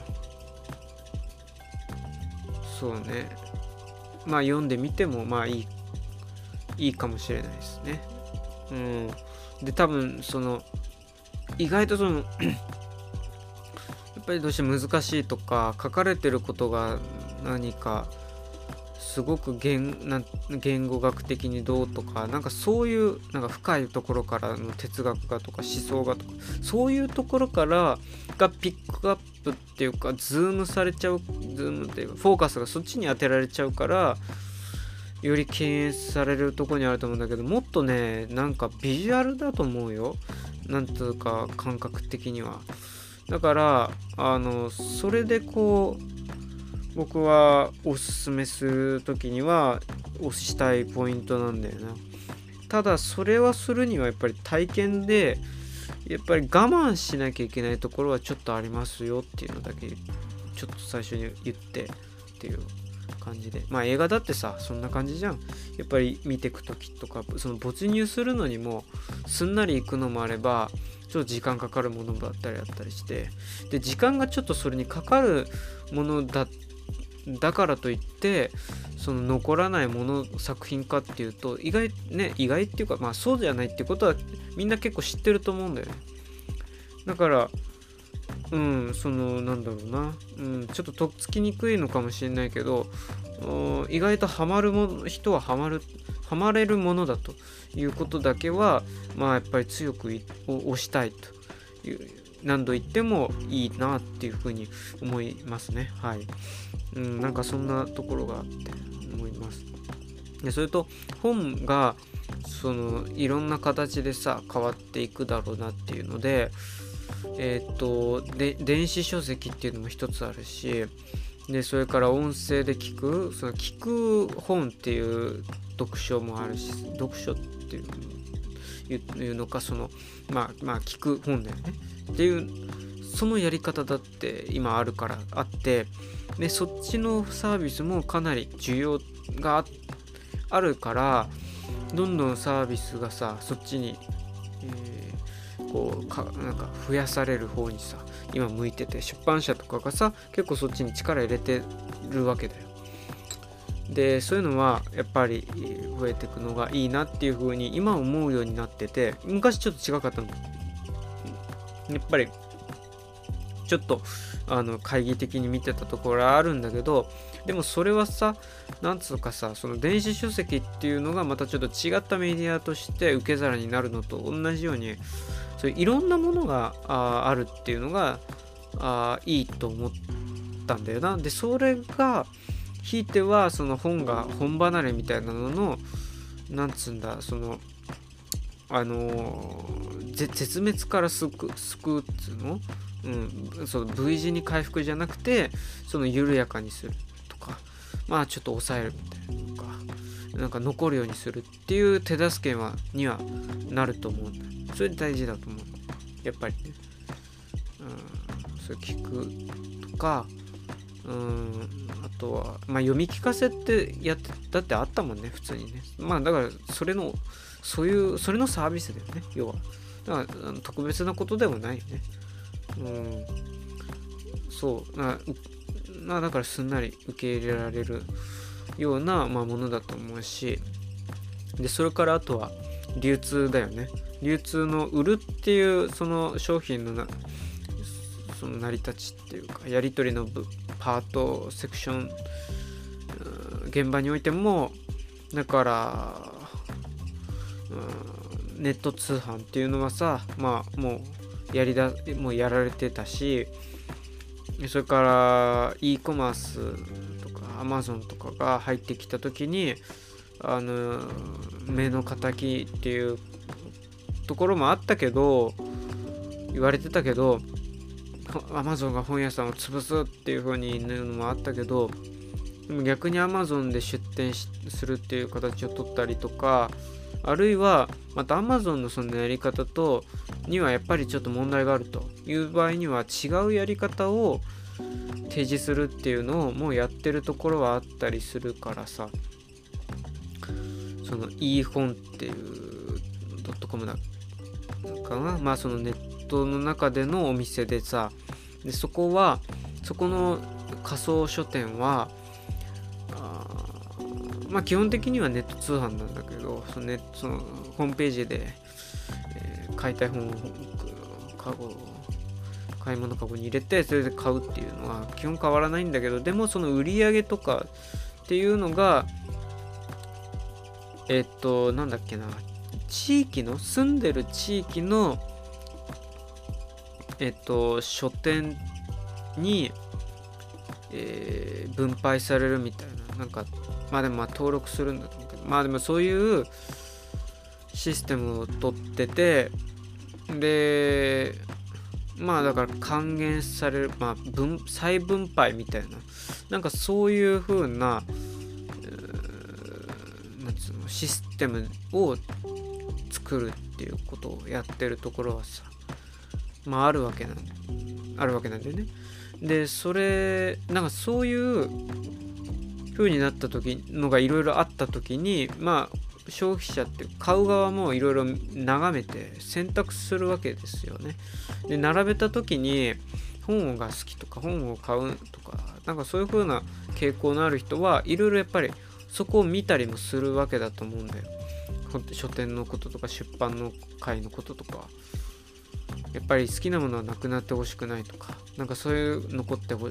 そうね。まあ読んでみてもまあいいいいかもしれないですね。うん。で多分その意外とそのやっぱりどうして難しいとか書かれてることが何かすごく言な言語学的にどうとかなんかそういうなんか深いところからの哲学がとか思想がとかそういうところからがピックアップっていうかズームされちゃうズームっていうかフォーカスがそっちに当てられちゃうからより敬遠されるとこにあると思うんだけどもっとねなんかビジュアルだと思うよ。なんというか感覚的には。だからあのそれでこう僕はおすすめする時には押したいポイントなんだよな。ただそれはするにはやっぱり体験でやっぱり我慢しなきゃいけないところはちょっとありますよっていうのだけちょっと最初に言ってっていう感じで。まあ映画だってさそんな感じじゃん。やっぱり見てく時とかその没入するのにもすんなり行くのもあればちょっと時間かかるものだったりあったりして。で時間がちょっとそれにかかるものだっただからといってその残らないもの作品かっていうと意外ね意外っていうかまあそうじゃないってことはみんな結構知ってると思うんだよね。だからうんそのなんだろうな、うん、ちょっととっつきにくいのかもしれないけど意外とハマるも人はハマるハマれるものだということだけはまあやっぱり強く推したいという何度言ってもいいなっていうふうに思いますね。はい。うんなんかそんなところがあって思います。でそれと本がそのいろんな形でさ変わっていくだろうなっていうのでえっ、とで電子書籍っていうのも一つあるしでそれから音声で聞くその聞く本っていう読書もあるし読書っていうのかそのまあまあ聞く本だよね。っていうそのやり方だって今あるからあってでそっちのサービスもかなり需要があるからどんどんサービスがさそっちに、えー、こうかなんか増やされる方にさ今向いてて出版社とかがさ結構そっちに力入れてるわけだよ。でそういうのはやっぱり増えていくのがいいなっていう風に今思うようになってて昔ちょっと違かったの。やっぱりちょっとあの懐疑的に見てたところあるんだけどでもそれはさなんつうかさその電子書籍っていうのがまたちょっと違ったメディアとして受け皿になるのと同じようにそういろんなものがああるっていうのがあいいと思ったんだよな。でそれがひいてはその本が本離れみたいなののなんつうんだそのあの、絶滅から救う救うっつうの？うん、その V 字に回復じゃなくてその緩やかにするとか。まあちょっと抑えるみたいなとか。なんか残るようにするっていう手助けはにはなると思うそれ大事だと思う。やっぱりね、うん、それ聞くとかうんあとは、まあ、読み聞かせってやってだってあったもんね普通にね。まあだからそれのそういうそれのサービスだよね要は。だから特別なことではないよね。うん。そう。ななだからすんなり受け入れられるような、まあ、ものだと思うし。でそれからあとは流通だよね。流通の売るっていうその商品のなその成り立ちっていうかやり取りのパートセクション現場においてもだからネット通販っていうのはさまあもうやりだもうやられてたしそれから e コマースとか Amazon とかが入ってきた時にあの目の敵っていうところもあったけど言われてたけど Amazon が本屋さんを潰すっていう風に言うのもあったけどでも逆に Amazon で出店するっていう形を取ったりとかあるいはまた Amazon のそのやり方とにはやっぱりちょっと問題があるという場合には違うやり方を提示するっていうのをもうやってるところはあったりするからさ。その e 本っていうドットコムだかな？まあそのネットの中でのお店でさでそこはそこの仮想書店はまあ基本的にはネット通販なんだけどそのネそのホームページで、えー、買いたい本をカゴ買い物かごに入れてそれで買うっていうのは基本変わらないんだけどでもその売り上げとかっていうのがえっとなんだっけな地域の住んでる地域のえっと書店に、えー、分配されるみたいななんかまあでもまあ登録するんだと思うけどまあでもそういうシステムを取っててでまあだから還元される、まあ分、再分配みたいななんかそういう風ななんつうのシステムを作るっていうことをやってるところはさまああるわけなんあるわけなんだよね。でそれなんかそういう風になった時のがいろいろあった時にまあ消費者って買う側もいろいろ眺めて選択するわけですよね。で並べた時に本が好きとか本を買うとかなんかそういう風な傾向のある人はいろいろやっぱりそこを見たりもするわけだと思うんだよ。書店のこととか出版の会のこととかやっぱり好きなものはなくなってほしくないとかなんかそういう残ってほ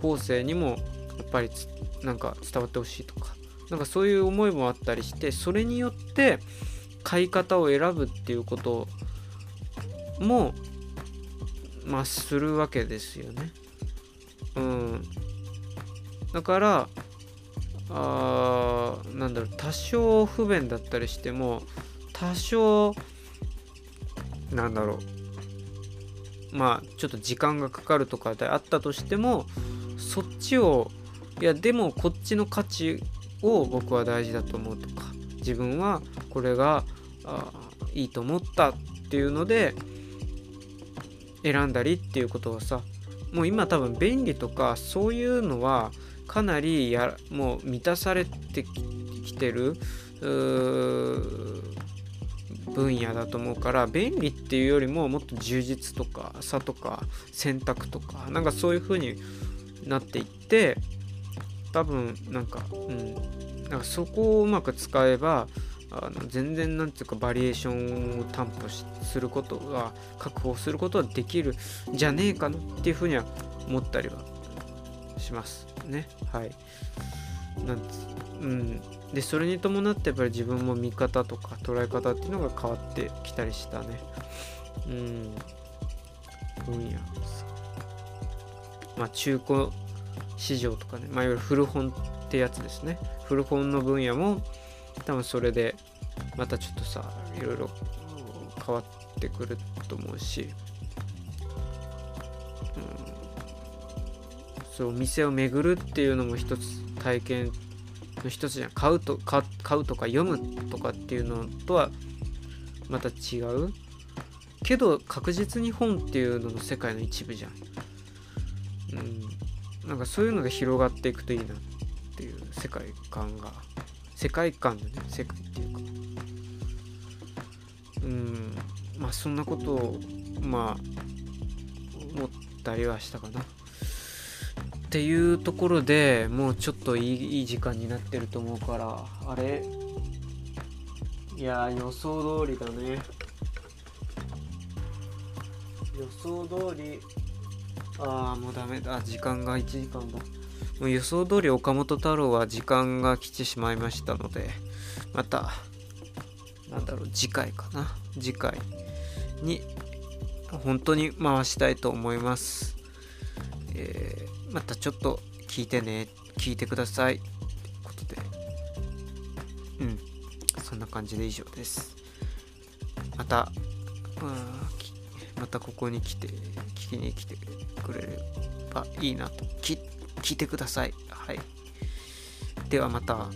後世にもやっぱりなんか伝わってほしいとかなんかそういう思いもあったりしてそれによって買い方を選ぶっていうこともまあするわけですよね。うん。だからあなんだろう多少不便だったりしても多少なんだろうまあちょっと時間がかかるとかであったとしてもそっちをいやでもこっちの価値を僕は大事だと思うとか自分はこれがあいいと思ったっていうので選んだりっていうことはさもう今多分便利とかそういうのはかなりやもう満たされてきてる。分野だと思うから便利っていうよりももっと充実とか差とか選択とかなんかそういう風になっていって多分なんかうんなんかそこをうまく使えばあの全然なんていうかバリエーションを担保することは確保することはできるじゃねえかなっていうふうには思ったりはしますね。はい。なんうん。でそれに伴ってやっぱり自分も見方とか捉え方っていうのが変わってきたりしたね。うん。分野。まあ中古市場とかね、まあ、いわゆる古本ってやつですね。古本の分野も多分それでまたちょっとさいろいろ変わってくると思うし、うん、そうお店を巡るっていうのも一つ体験の一つじゃん買うと買うとか読むとかっていうのとはまた違う？けど確実に本っていうのの世界の一部じゃん。うん、なんかそういうのが広がっていくといいなっていう世界観が世界観でね世界っていうか。うん。まあそんなことをまあ思ったりはしたかな。っていうところでもうちょっといい時間になってると思うからあれ？いや予想通りだね。予想通りああもうダメだ。時間が1時間だ。もう予想通り岡本太郎は時間が来てしまいましたのでまたなんだろう次回かな。次回に本当に回したいと思います、えーまたちょっと聞いてね聞いてください。ってことで。うん。そんな感じで以上です。またまたここに来て聞きに来てくれればいいなと。聞いてください。はい。ではまた。